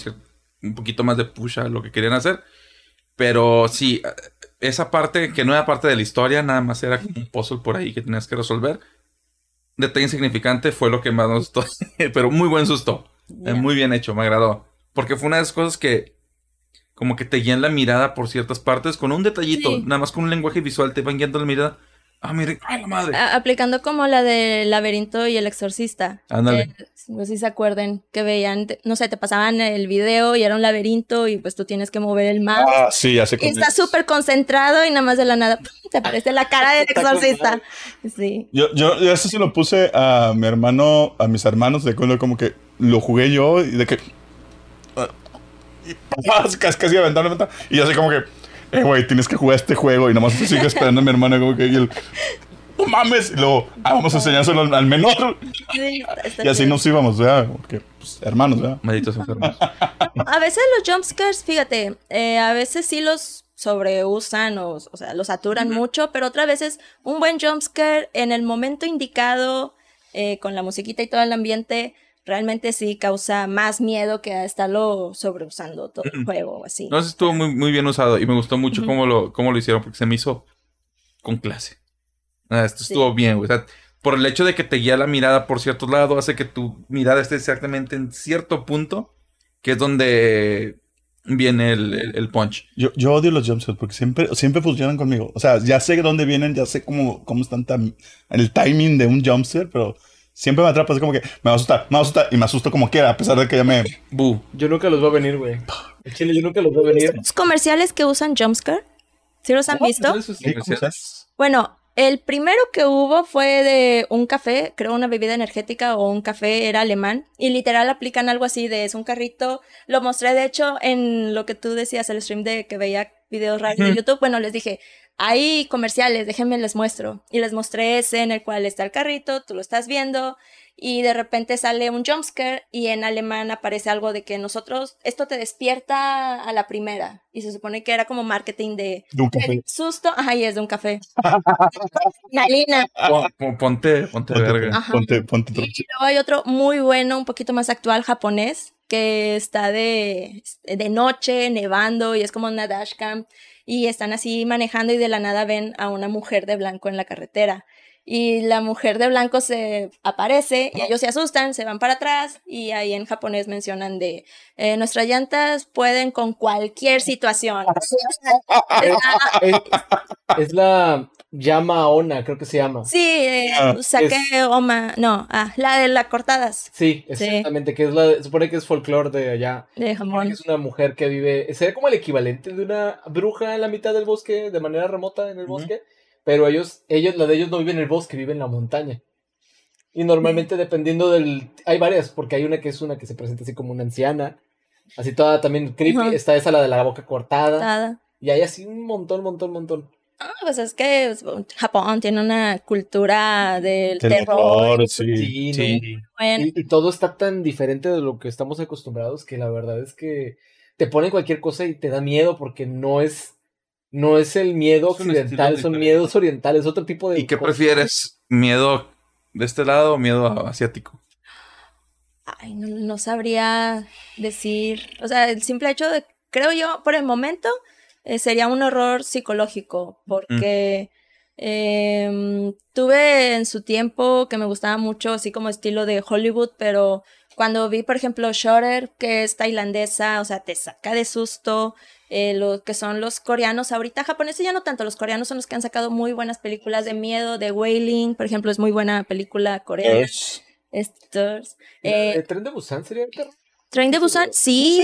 un poquito más de push a lo que querían hacer. Pero sí, esa parte que no era parte de la historia, nada más era como un puzzle por ahí que tenías que resolver. Detalle insignificante fue lo que más nos gustó. <laughs> Pero muy buen susto. Ya. Muy bien hecho, me agradó. Porque fue una de esas cosas que como que te guían la mirada por ciertas partes con un detallito. Sí. Nada más con un lenguaje visual te van guiando la mirada. Ah, mire, ay la madre. A- aplicando como la del laberinto y el exorcista. Ándale. No sé si se acuerden que veían, no sé, te pasaban el video y era un laberinto y pues tú tienes que mover el mouse. Ah, sí, ya sé y cómo estás es. súper concentrado y nada más de la nada ¡pum! te aparece la cara del Está exorcista. Sí. Yo, yo, yo eso se lo puse a mi hermano, a mis hermanos, de acuerdo como que lo jugué yo y de que. Y papás, casi, casi aventando. Y yo así como que, eh, güey, tienes que jugar este juego. Y nomás <laughs> sigue esperando a mi hermano, como que, y él, no mames. Y luego, ah, vamos a enseñárselo al, al menor. Sí, <laughs> Y así nos íbamos, ¿verdad? Porque, pues, hermanos, ¿verdad? Malditos enfermos. <laughs> A veces los jumpscares, fíjate, eh, a veces sí los sobreusan o, o sea, los saturan mucho, pero otras veces un buen jumpscare en el momento indicado, eh, con la musiquita y todo el ambiente, realmente sí causa más miedo que a estarlo sobreusando todo el juego o así. No, eso estuvo muy, muy bien usado y me gustó mucho Ujú. cómo, lo, cómo lo hicieron porque se me hizo con clase. Ah, esto Sí. estuvo bien, güey. O sea, por el hecho de que te guía la mirada por cierto lado, hace que tu mirada esté exactamente en cierto punto, que es donde viene el, el- el punch. Yo, yo odio los jumpscares porque siempre, siempre funcionan conmigo. O sea, ya sé de dónde vienen, ya sé cómo, cómo están el timing de un jumpscare, pero siempre me atrapa así como que me va a asustar, me va a asustar y me asusto como quiera, a pesar de que ya me... Bu. Yo nunca los voy a venir, güey. El chile, yo nunca los voy a venir. Los comerciales que usan jumpscare, ¿sí los han visto? Es ¿Sí? ¿Cómo comercial. estás? Bueno, el primero que hubo fue de un café, creo una bebida energética o un café, era alemán, y literal aplican algo así de es un carrito. Lo mostré de hecho en lo que tú decías, el stream de que veía videos raros de YouTube. Bueno, les dije, hay comerciales, déjenme les muestro. Y les mostré ese en el cual está el carrito, tú lo estás viendo, y de repente sale un jumpscare y en alemán aparece algo de que nosotros, esto te despierta a la primera. Y se supone que era como marketing de De un café. susto, ajá, y es de un café. <laughs> Nalina. Pon- pon- Ponte, ponte Ponte, verga. Ajá. ponte, ponte Y luego hay otro muy bueno, un poquito más actual, japonés, que está de, de noche, nevando, y es como una dashcam, y están así manejando y de la nada ven a una mujer de blanco en la carretera. Y la mujer de blanco se aparece y ellos se asustan, se van para atrás y ahí en japonés mencionan de eh, nuestras llantas pueden con cualquier situación. <laughs> <laughs> Es, es la llama Ona, creo que se llama. Sí, eh, Ah, saqué Oma, no, ah, la de las cortadas Sí, exactamente, que es la, supone que es folclore de allá. de jamón. es una mujer que vive, sería como el equivalente de una bruja en la mitad del bosque, de manera remota en el bosque, pero ellos, ellos, la de ellos no vive en el bosque, vive en la montaña. Y normalmente dependiendo del, hay varias, porque hay una que es una que se presenta así como una anciana, así toda también creepy, está esa la de la boca cortada, Cortada. y hay así un montón, montón, montón. Ah, pues es que Japón tiene una cultura del terror. Terror, sí. Sí, Sí. ¿no? bueno, Y, y todo está tan diferente de lo que estamos acostumbrados que la verdad es que te ponen cualquier cosa y te da miedo porque no es no es el miedo Es occidental, son diferente. miedos orientales, otro tipo de ¿Y qué cosas. prefieres? ¿Miedo de este lado o miedo asiático? ay, no, no sabría decir. O sea, el simple hecho de, creo yo, por el momento, eh, sería un horror psicológico, porque em, tuve en su tiempo que me gustaba mucho, así como estilo de Hollywood, pero cuando vi, por ejemplo, Shutter, que es tailandesa, o sea, te saca de susto. eh, lo que son los coreanos ahorita, japoneses ya no tanto, los coreanos son los que han sacado muy buenas películas de miedo, de Wailing, por ejemplo, es muy buena película coreana. Es- Stars. ¿El Eh, tren de Busan sería el terror? Train de Busan, sí,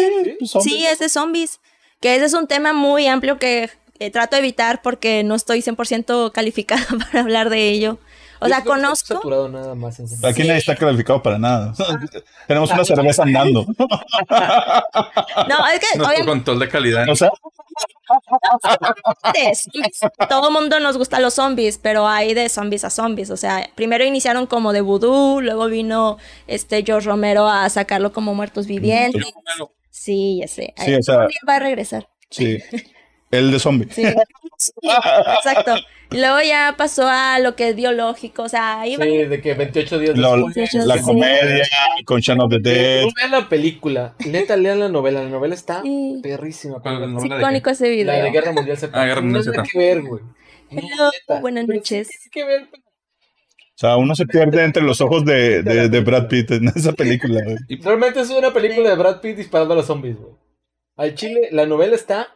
sí, es de zombies. Que ese es un tema muy amplio que eh, trato de evitar porque no estoy 100% calificada <laughs> para hablar de ello. O Yo sea, conozco. saturado nada más en Aquí nadie está calificado para nada. <laughs> Tenemos una cerveza andando. <laughs> No, es que obviamente control de calidad. O sea, todo mundo nos gusta los zombies, pero hay de zombies a zombies. O sea, primero iniciaron como de vudú, luego vino este George Romero a sacarlo como muertos vivientes. Sí, ya sé. Sí, o sea- va a regresar. sí. El de zombie. Sí. Sí, exacto. Y luego ya pasó a lo que es biológico, o sea, ahí va- Sí, de que 28 días La, después. la Sí. comedia con Shaun of the Dead. No vean la película, neta, lean la novela. La novela está Sí. perrísima. ¿Cuál es la es icónico ese La video. de Guerra Mundial Z. Ah, Guerra Mundial No tiene que ver, güey. No, buenas noches. sí tiene que ver. Sea, uno se pierde entre los ojos de, de, de Brad Pitt en esa película. güey. Realmente es una película de Brad Pitt disparando a los zombies, güey. Al chile, la novela está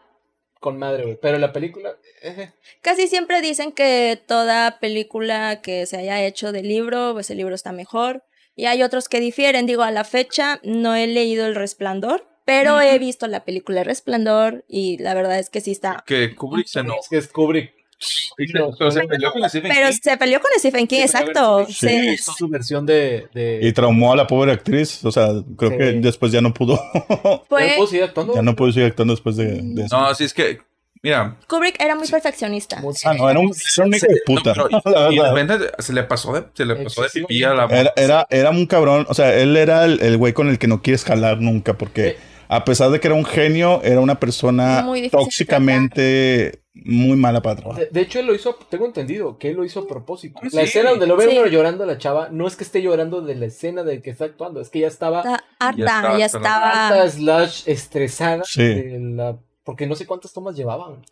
con madre, güey. Pero la película. eh, Casi siempre dicen que toda película que se haya hecho de libro, pues el libro está mejor. Y hay otros que difieren. Digo, a la fecha no he leído El Resplandor, pero he visto la película El Resplandor y la verdad es que sí está. Que Kubrick se no. Es que es Kubrick. <laughs> Pero se peleó con Stephen Pero King. se peleó con Stephen King, Sí, exacto. Sí. Sí. Hizo su versión de. de... Y traumó a la pobre actriz. O sea, creo Sí. que después ya no pudo. <laughs> Fue- ¿Ya puedo seguir actuando? ya no pudo seguir actuando después de, de eso. No, sí es que. Mira. Kubrick era muy perfeccionista. Ah, no, era un, era un hijo de puta. no, pero- <laughs> y de repente se le pasó de, se le pasó de pipí a la Era, era, era un cabrón, o sea, él era el, el güey con el que no quieres jalar nunca, porque Eh. A pesar de que era un genio, era una persona Muy tóxicamente muy mala para trabajar. De, de hecho, él lo hizo, tengo entendido que él lo hizo a propósito. Sí. La escena donde lo ve Sí. uno llorando la chava, no es que esté llorando de la escena de que está actuando, es que ya estaba Está harta, Ya estaba ya harta slash estresada Sí. de la- porque no sé cuántas tomas llevaban.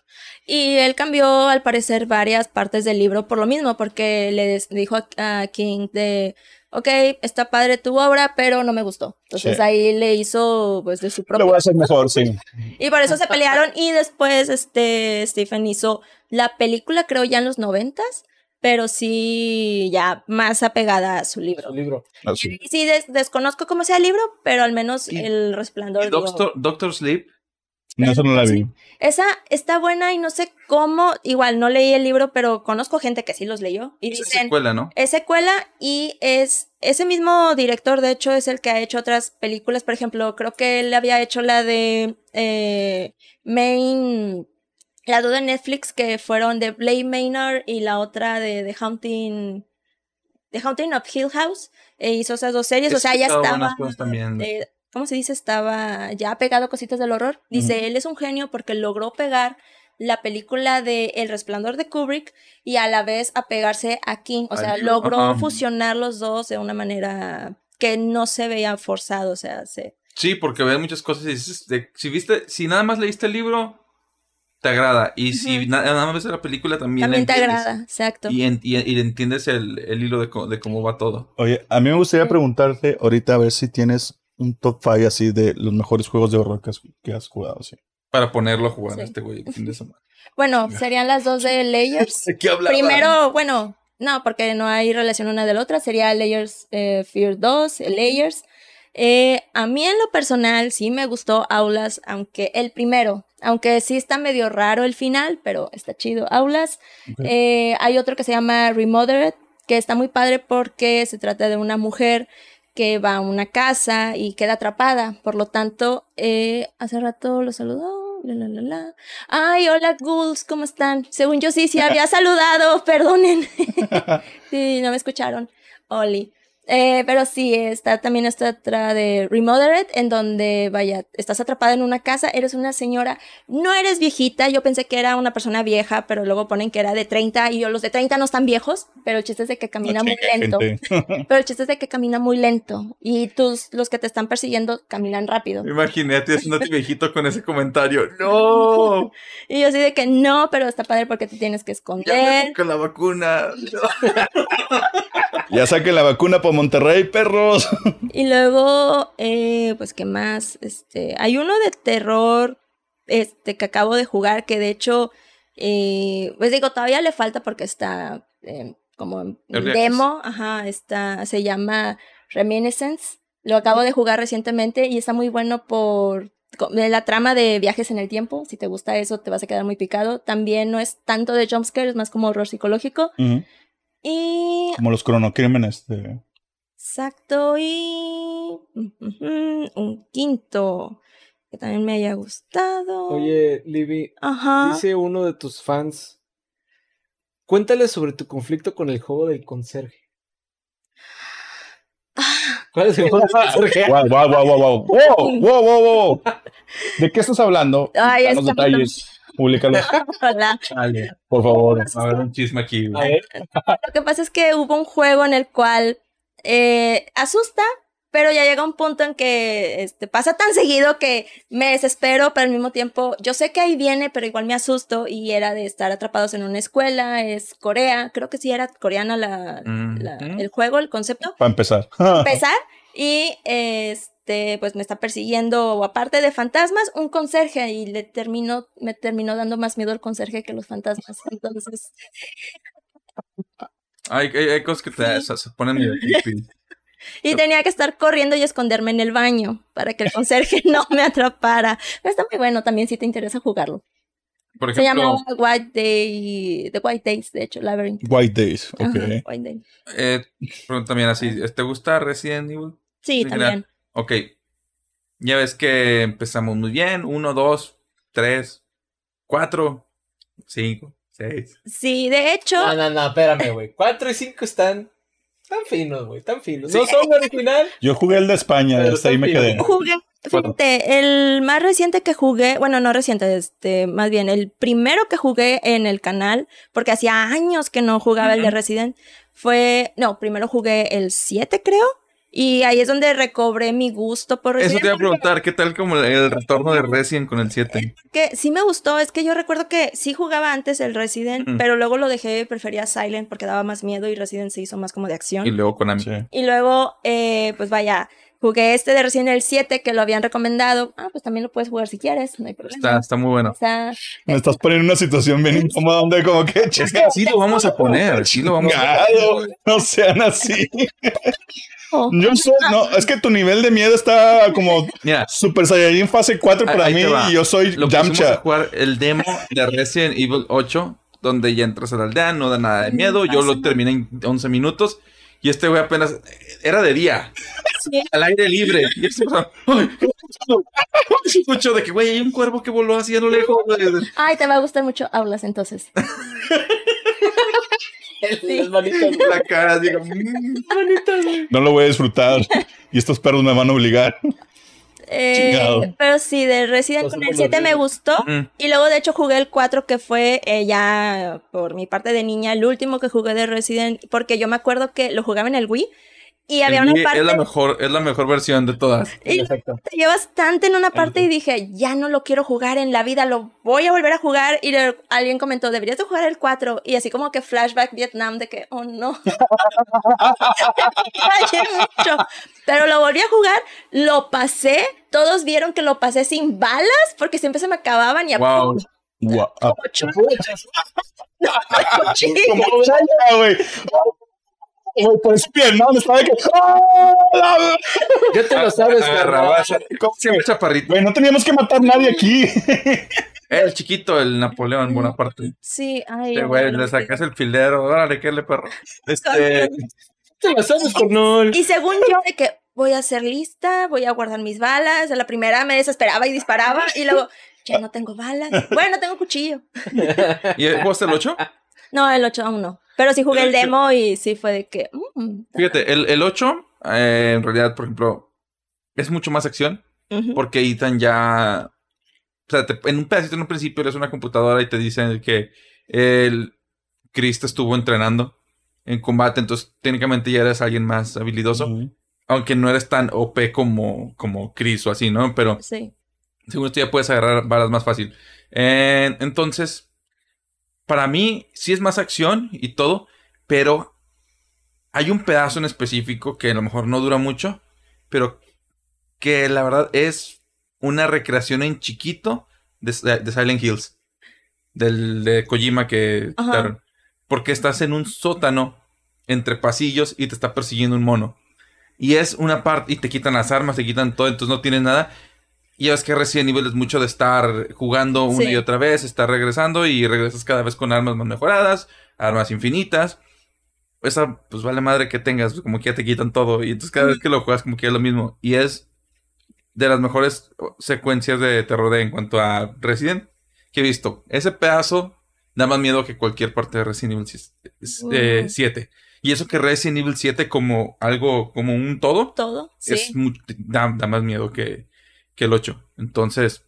Y él cambió, al parecer, varias partes del libro por lo mismo, porque le dijo a, a King de, ok, está padre tu obra, pero no me gustó. Entonces Sí. ahí le hizo, pues, de su Lo propio... voy a hacer mejor, sí. <laughs> Y por eso se pelearon y después, este, Stephen hizo la película, creo, ya en los noventas, pero sí ya más apegada a su libro. Su libro. Así. Y sí, des- desconozco cómo sea el libro, pero al menos Y- el resplandor. digo, Doctor, Doctor Sleep. No, eso no la vi. Esa está buena y no sé cómo, igual no leí el libro, pero conozco gente que sí los leyó y Es dicen, secuela, ¿no? es secuela y es ese mismo director, de hecho, es el que ha hecho otras películas, por ejemplo, creo que él había hecho la de eh, Main, la duda de Netflix que fueron de Blade Manor y la otra de The Haunting, The Haunting of Hill House, e hizo esas dos series, o sea, ya estaba... buenas cosas también. eh, ¿Cómo se dice? Estaba ya pegado a cositas del horror. Dice, él es un genio porque logró pegar la película de El Resplandor de Kubrick y a la vez apegarse a King. O sea, libro, logró fusionar los dos de una manera que no se veía forzado. O sea, se... Sí, porque ves muchas cosas y dices, de- si viste, si nada más leíste el libro, te agrada. Y si Ujú. na- nada más ves la película, también, la también te agrada. Exacto. Y, en- y- y entiendes el, el hilo de cómo va todo. Oye, a mí me gustaría preguntarte ahorita a ver si tienes un top 5 así de los mejores juegos de horror que has, que has jugado. Sí. Para ponerlo a jugar Sí. a este güey el fin de semana. <laughs> Bueno, serían las dos de <laughs> Layers. ¿De qué hablaba? Primero, bueno, no, porque no hay relación una de la otra. Sería Layers eh, Fear 2, eh, Layers. Eh, a mí en lo personal sí me gustó Aulas, aunque el primero, aunque sí está medio raro el final, pero está chido. Aulas. Eh, hay otro que se llama Remothered, que está muy padre porque se trata de una mujer que va a una casa y queda atrapada. Por lo tanto, eh, hace rato lo saludó. La, la, la, la. Ay, hola ghouls, ¿cómo están? Según yo sí, sí había <laughs> saludado, perdonen. <laughs> sí, no me escucharon. Oli. Eh, pero sí, está también esta otra de Remothered, en donde, vaya, estás atrapada en una casa, eres una señora, no eres viejita, yo pensé que era una persona vieja, pero luego ponen que era de 30 y yo los de 30 no están viejos, pero el chiste es de que camina muy Chinga, lento. <laughs> Pero el chiste es de que camina muy lento y tus, los que te están persiguiendo caminan rápido. Me imaginé a ti haciéndote viejito con ese comentario. ¡No! <laughs> Y yo así de que no, pero está padre porque te tienes que Ya me esconder. con la vacuna. Ya saquen la vacuna por Monterrey, perros. <laughs> Y luego, eh, pues, ¿qué más? Este, hay uno de terror, este, que acabo de jugar, que de hecho, eh, pues digo, todavía le falta porque está eh, como en demo, ajá, está, se llama Reminiscence. Lo acabo de jugar recientemente y está muy bueno por la trama de viajes en el tiempo. Si te gusta eso, te vas a quedar muy picado. También no es tanto de jumpscare, es más como horror psicológico. Y. Como los cronocrímenes. De... Exacto. Y. Un quinto. Que también me haya gustado. Oye, Libby, Ajá. dice uno de tus fans. Cuéntale sobre tu conflicto con el juego del conserje. ¿Cuál es el juego del <laughs> conserje? Wow, wow, wow, wow, wow. Wow, wow, wow, wow. ¿De qué estás hablando? Ay, Danos detalles. Públicalos. <laughs> Hola. Por favor. A ver, un chisme aquí. Lo que pasa es que hubo un juego en el cual eh, asusta, pero ya llega un punto en que este, pasa tan seguido que me desespero, pero al mismo tiempo yo sé que ahí viene, pero igual me asusto y era de estar atrapados en una escuela, es Corea, creo que sí era coreana la, Mm. la- el juego, el concepto, Para empezar. empezar y este pues me está persiguiendo aparte de fantasmas un conserje y le terminó me terminó dando más miedo el conserje que los fantasmas entonces Hay, hay, hay cosas que te Sí. se, se ponen medio <laughs> creepy. Y tenía que estar corriendo y esconderme en el baño para que el conserje <laughs> no me atrapara. Pero está muy bueno también si te interesa jugarlo. Por Se ejemplo, llama White Day, The White Days, de hecho, Labyrinth. White Days. Ajá, Ok. White Day. eh, también así, ¿te gusta Resident Evil? Sí, Sí, también. Ok. Ya ves que empezamos muy bien. Uno, dos, tres, cuatro, cinco, Sí, de hecho, no, no, no, espérame, güey. 4 y 5 están tan finos, güey, tan finos. No son original. Yo jugué el de España, Pero hasta ahí me quedé. jugué, fíjate, el más reciente que jugué, bueno, no reciente, este, más bien, el primero que jugué en el canal, porque hacía años que no jugaba el de Resident, fue, no, primero jugué el 7, creo. Y ahí es donde recobré mi gusto por Eso Resident te iba a preguntar, ¿qué tal como el, el retorno de Resident con el 7? que sí me gustó, es que yo recuerdo que sí jugaba antes el Resident, Mm. pero luego lo dejé, prefería Silent porque daba más miedo y Resident se hizo más como de acción. Y Y, luego Konami. Sí. luego, eh, pues vaya, jugué este de Resident el 7 que lo habían recomendado. Ah, pues también lo puedes jugar si quieres, no hay problema. Está, está muy bueno. Está- Me estás poniendo en una situación bien incómoda donde como que Es que sí lo vamos a poner, sí lo vamos a chingado, no sean así. <laughs> Yo <laughs> soy, no, es que tu nivel de miedo está como Mira, Super Saiyajin fase 4 para mí y yo soy lo pusimos a Yamcha. jugar el demo de Resident Evil 8, donde ya entras a la aldea, no da nada de miedo. Yo lo terminé en 11 minutos. Y este güey apenas era de día, Sí. al aire libre. Y este güey, ¡ay! ¿qué escucho? De que, güey, hay un cuervo que voló así a lo lejos. Ay, te va a gustar mucho, hablas entonces. <laughs> <laughs> Las manitas. La cara, digo, "Mm". No lo voy a disfrutar y estos perros me van a obligar. Eh, pero sí, de Resident con el ojos 7 me gustó. Mm. Y luego, de hecho, jugué el 4, que fue eh, ya por mi parte de niña, el último que jugué de Resident, porque yo me acuerdo que lo jugaba en el Wii. Y había El una parte. es la mejor, es la mejor versión de todas. <laughs> y Exacto. Llegué bastante en una parte y dije, ya no lo quiero jugar en la vida, lo voy a volver a jugar. Y le- alguien comentó, deberías de jugar el 4. Y así como que flashback Vietnam de que, oh no. <laughs> Fallé mucho. Pero lo volví a jugar, lo pasé. Todos vieron que lo pasé sin balas porque siempre se me acababan y a Wow. Ah, ocho Como <laughs> güey. Güey, Pues bien, ¿no? Estaba de que. ¡Ah, Ya te lo sabes, Agarraba, carnal. como siempre chaparrito. Güey, no teníamos que matar a nadie aquí. El chiquito, el Napoleón Bonaparte. Sí, ay. Este güey, bueno, le sacas el filero. Órale, qué le perro. Este, Te lo sabes, carnal. Y según yo, de que voy a ser lista, voy a guardar mis balas. A la primera me desesperaba y disparaba. Y luego, ya no tengo balas. Bueno, tengo cuchillo. <laughs> ¿Y jugaste el 8? No, el 8 aún no. Pero sí jugué el demo y sí fue de que. mm, Fíjate, el, el 8, eh, en realidad, por ejemplo, es mucho más acción. Porque Ethan ya. O sea, te- en un pedacito en un principio eres una computadora y te dicen que el Chris te estuvo entrenando en combate, entonces técnicamente ya eres alguien más habilidoso. Aunque no eres tan OP como, como Chris o así, ¿no? Pero Sí. según esto ya puedes agarrar balas más fácil. Eh, entonces, para mí sí es más acción y todo, pero hay un pedazo en específico que a lo mejor no dura mucho, pero que la verdad es una recreación en chiquito de, de Silent Hills, del de Kojima que. Porque estás en un sótano entre pasillos y te está persiguiendo un mono. Y es una parte, y te quitan las armas, te quitan todo, entonces no tienes nada. Y ya ves que Resident Evil es mucho de estar jugando una Sí. y otra vez, estar regresando y regresas cada vez con armas más mejoradas, armas infinitas. Esa, pues vale madre que tengas, como que ya te quitan todo. Y entonces cada vez que lo juegas, como que es lo mismo. Y es de las mejores secuencias de terror de- en cuanto a Resident que he visto. Ese pedazo da más miedo que cualquier parte de Resident Evil 7. Wow. Y eso que Resident Evil 7 como algo, como un todo, Todo. Sí. es mu- da, da más miedo que, que el 8. Entonces,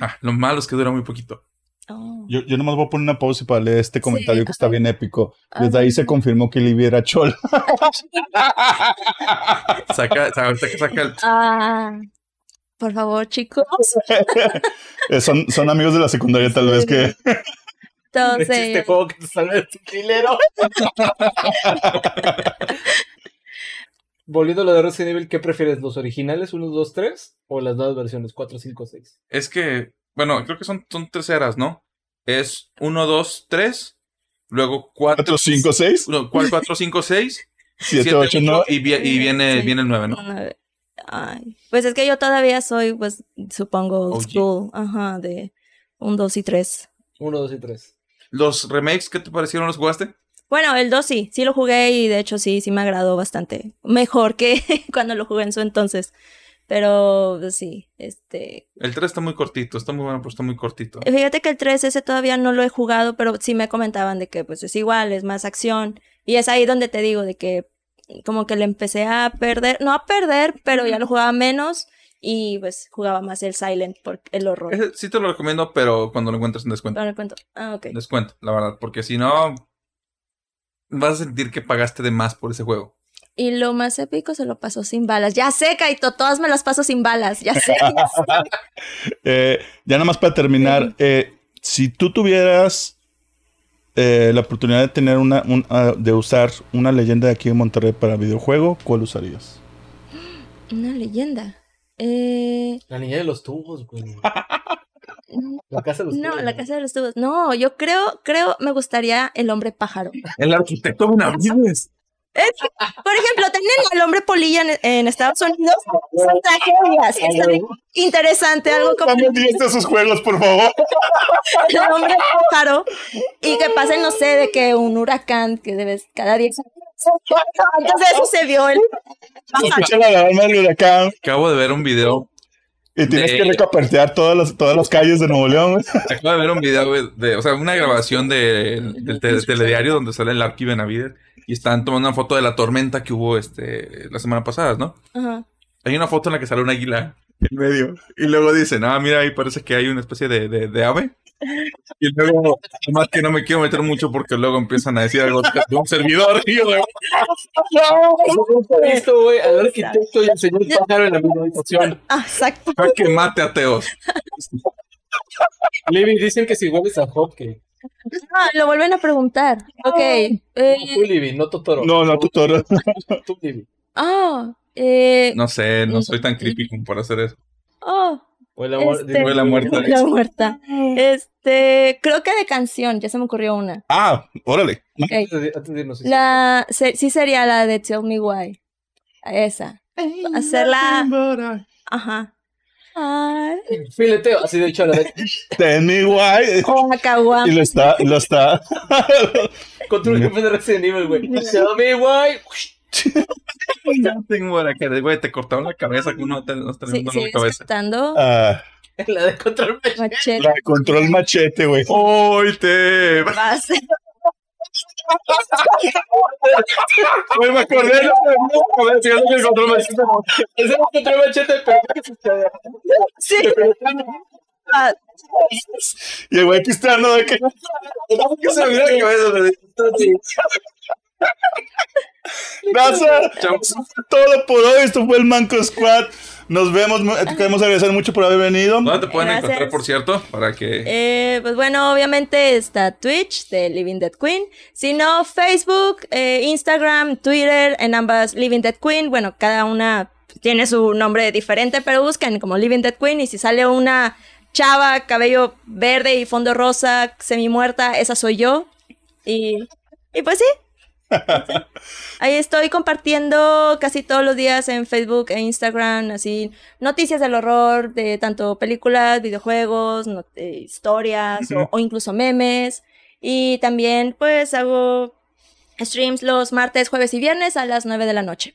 ah, lo malo es que dura muy poquito. Oh. Yo, yo nomás voy a poner una pausa para leer este comentario que está bien épico. Desde ahí se confirmó que Libby era chol. <laughs> Saca, saca el... Ah, por favor, chicos. <laughs> Son, son amigos de la secundaria, tal vez que. <laughs> Entonces, juego que te salve de tu. Volviendo a lo de Resident Evil, ¿qué prefieres? ¿Los originales 1, 2, 3 o las nuevas versiones 4, 5, 6? Es que, bueno, creo que son, son tres eras, ¿no? Es 1, 2, 3, luego 4, 4, 5, 6, 4, 5, 6, 7, 8, 9. y, vi- y viene, Sí. viene el 9, ¿no? Ay, pues es que yo todavía soy, pues, supongo, old OG. school. Ajá, de un 2 y 3. 1, 2 y 3. Los remakes, ¿qué te parecieron? ¿Los jugaste? Bueno, el 2 sí, sí lo jugué y de hecho sí, sí me agradó bastante. Mejor que <laughs> cuando lo jugué en su entonces. Pero pues, sí, este... El 3 está muy cortito, está muy bueno, pero está muy cortito. Fíjate que el 3 ese todavía no lo he jugado, pero sí me comentaban de que pues es igual, es más acción. Y es ahí donde te digo de que como que le empecé a perder, no a perder, pero ya lo jugaba menos y pues jugaba más el Silent por el horror. Ese sí te lo recomiendo, pero cuando lo encuentres en descuento. Ahora cuento. Ah, ok. Descuento, la verdad, porque si no, vas a sentir que pagaste de más por ese juego. Y lo más épico se lo pasó sin balas. Ya sé, Kaito, todas me las paso sin balas. Ya sé. ya <laughs> sé. <laughs> Eh, ya nada más para terminar, eh, si tú tuvieras eh, la oportunidad de tener una, un- ah, de usar una leyenda de aquí en Monterrey para videojuego, ¿cuál usarías? Una leyenda. Eh, La niña de los tubos, güey. <laughs> La casa de los no, tubos. la casa de los tubos. No, yo creo, creo, me gustaría el hombre pájaro. El arquitecto Benavides. Por ejemplo, tener al hombre polilla en, en Estados Unidos son tragedias. Es interesante, algo como No me digas esos juegos, por favor. el hombre pájaro y que pase, no sé, de que un huracán que debes cada 10 años. Entonces eso se vio el pájaro. Escucha la alarma del huracán Acabo de ver un video. Y tienes De- que recapertear todas las, todas las calles de Nuevo León. <laughs> Acabo de ver un video, güey, de, o sea, una grabación de- del te- telediario donde sale el Arqui Benavides y están tomando una foto de la tormenta que hubo este la semana pasada, ¿no? Ajá. Hay una foto en la que sale un águila en medio y luego dicen, ah, mira, ahí parece que hay una especie de, de, de ave. Y luego, más que no me quiero meter mucho porque luego empiezan a decir algo de un servidor. Y yo de, ¿Has visto, güey, al arquitecto y al señor pájaro en la misma habitación? Ah, exacto. "Ah, que mate ateos. Libby, dicen que si hueles a hockey. Ah, lo vuelven a preguntar. Ok. Eh, Tú, Libby, no Totoro. No, no, tú todo. Tú, Libby. ah, eh, No sé, no soy tan creepy como para hacer eso. oh, Amor. Este- <laughs> muerta. la muerta. Este, creo que de canción, ya se me ocurrió una. Ah, órale. La, se- sí sería la de Tell Me Why. Esa. Hacerla. Ajá. Ay, Fileteo, así de hecho, la de <laughs> Ten me why. con la caguama. Y lo está, lo está. <laughs> control jefe de Resident Evil, güey. Tell me why. Acá, güey, te cortaron la cabeza con uno te nos Sí, tremendo en la cabeza. cantando. Ah, La de control Machete. la de control machete, güey. Hoy te. Vas. Güey, me acordé de la Ese es el control machete, pero. Sí. Ah, Y el güey de que. ¿Qué se la cabeza? Güey? Gracias. Chavos. Todo por hoy. Esto fue el Manco Squad. Nos vemos. Te queremos agradecer mucho por haber venido. ¿Dónde te pueden Gracias. encontrar, por cierto? Para que. eh, pues bueno, obviamente está Twitch de Living Dead Queen. Si no, Facebook, eh, Instagram, Twitter, en ambas Living Dead Queen. Bueno, cada una tiene su nombre diferente, pero busquen como Living Dead Queen. Y si sale una chava, cabello verde y fondo rosa, semi muerta, esa soy yo. Y, y pues sí, Ahí estoy compartiendo casi todos los días en Facebook e Instagram, así, noticias del horror, de tanto películas, videojuegos, eh, historias o- o, incluso memes. Y también, pues, hago streams los martes, jueves y viernes a las 9 de la noche.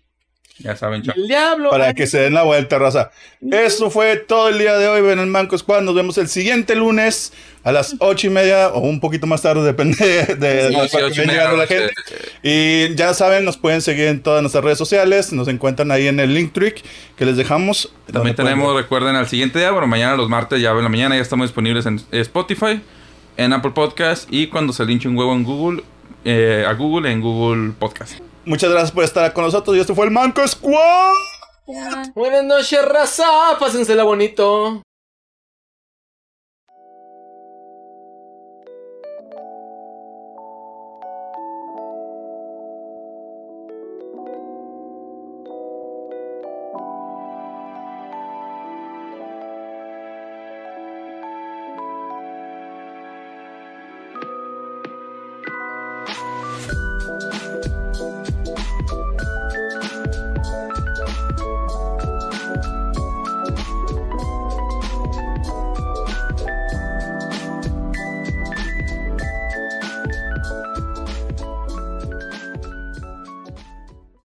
Ya saben, chavos. El diablo. Para que se den la vuelta, raza. Esto fue todo el día de hoy en el Manco Squad. Nos vemos el siguiente lunes a las ocho y media o un poquito más tarde, depende de, media, la gente. Y ya saben, nos pueden seguir en todas nuestras redes sociales. Nos encuentran ahí en el link trick que les dejamos. También pueden tenemos, recuerden, al siguiente día, bueno, mañana los martes, ya en la mañana, ya estamos disponibles en Spotify, en Apple Podcast y cuando se linche un huevo en Google, eh, a Google en Google Podcast. Muchas gracias por estar con nosotros. Y esto fue el Manco Squad. Buenas noches, raza. Pásensela bonito.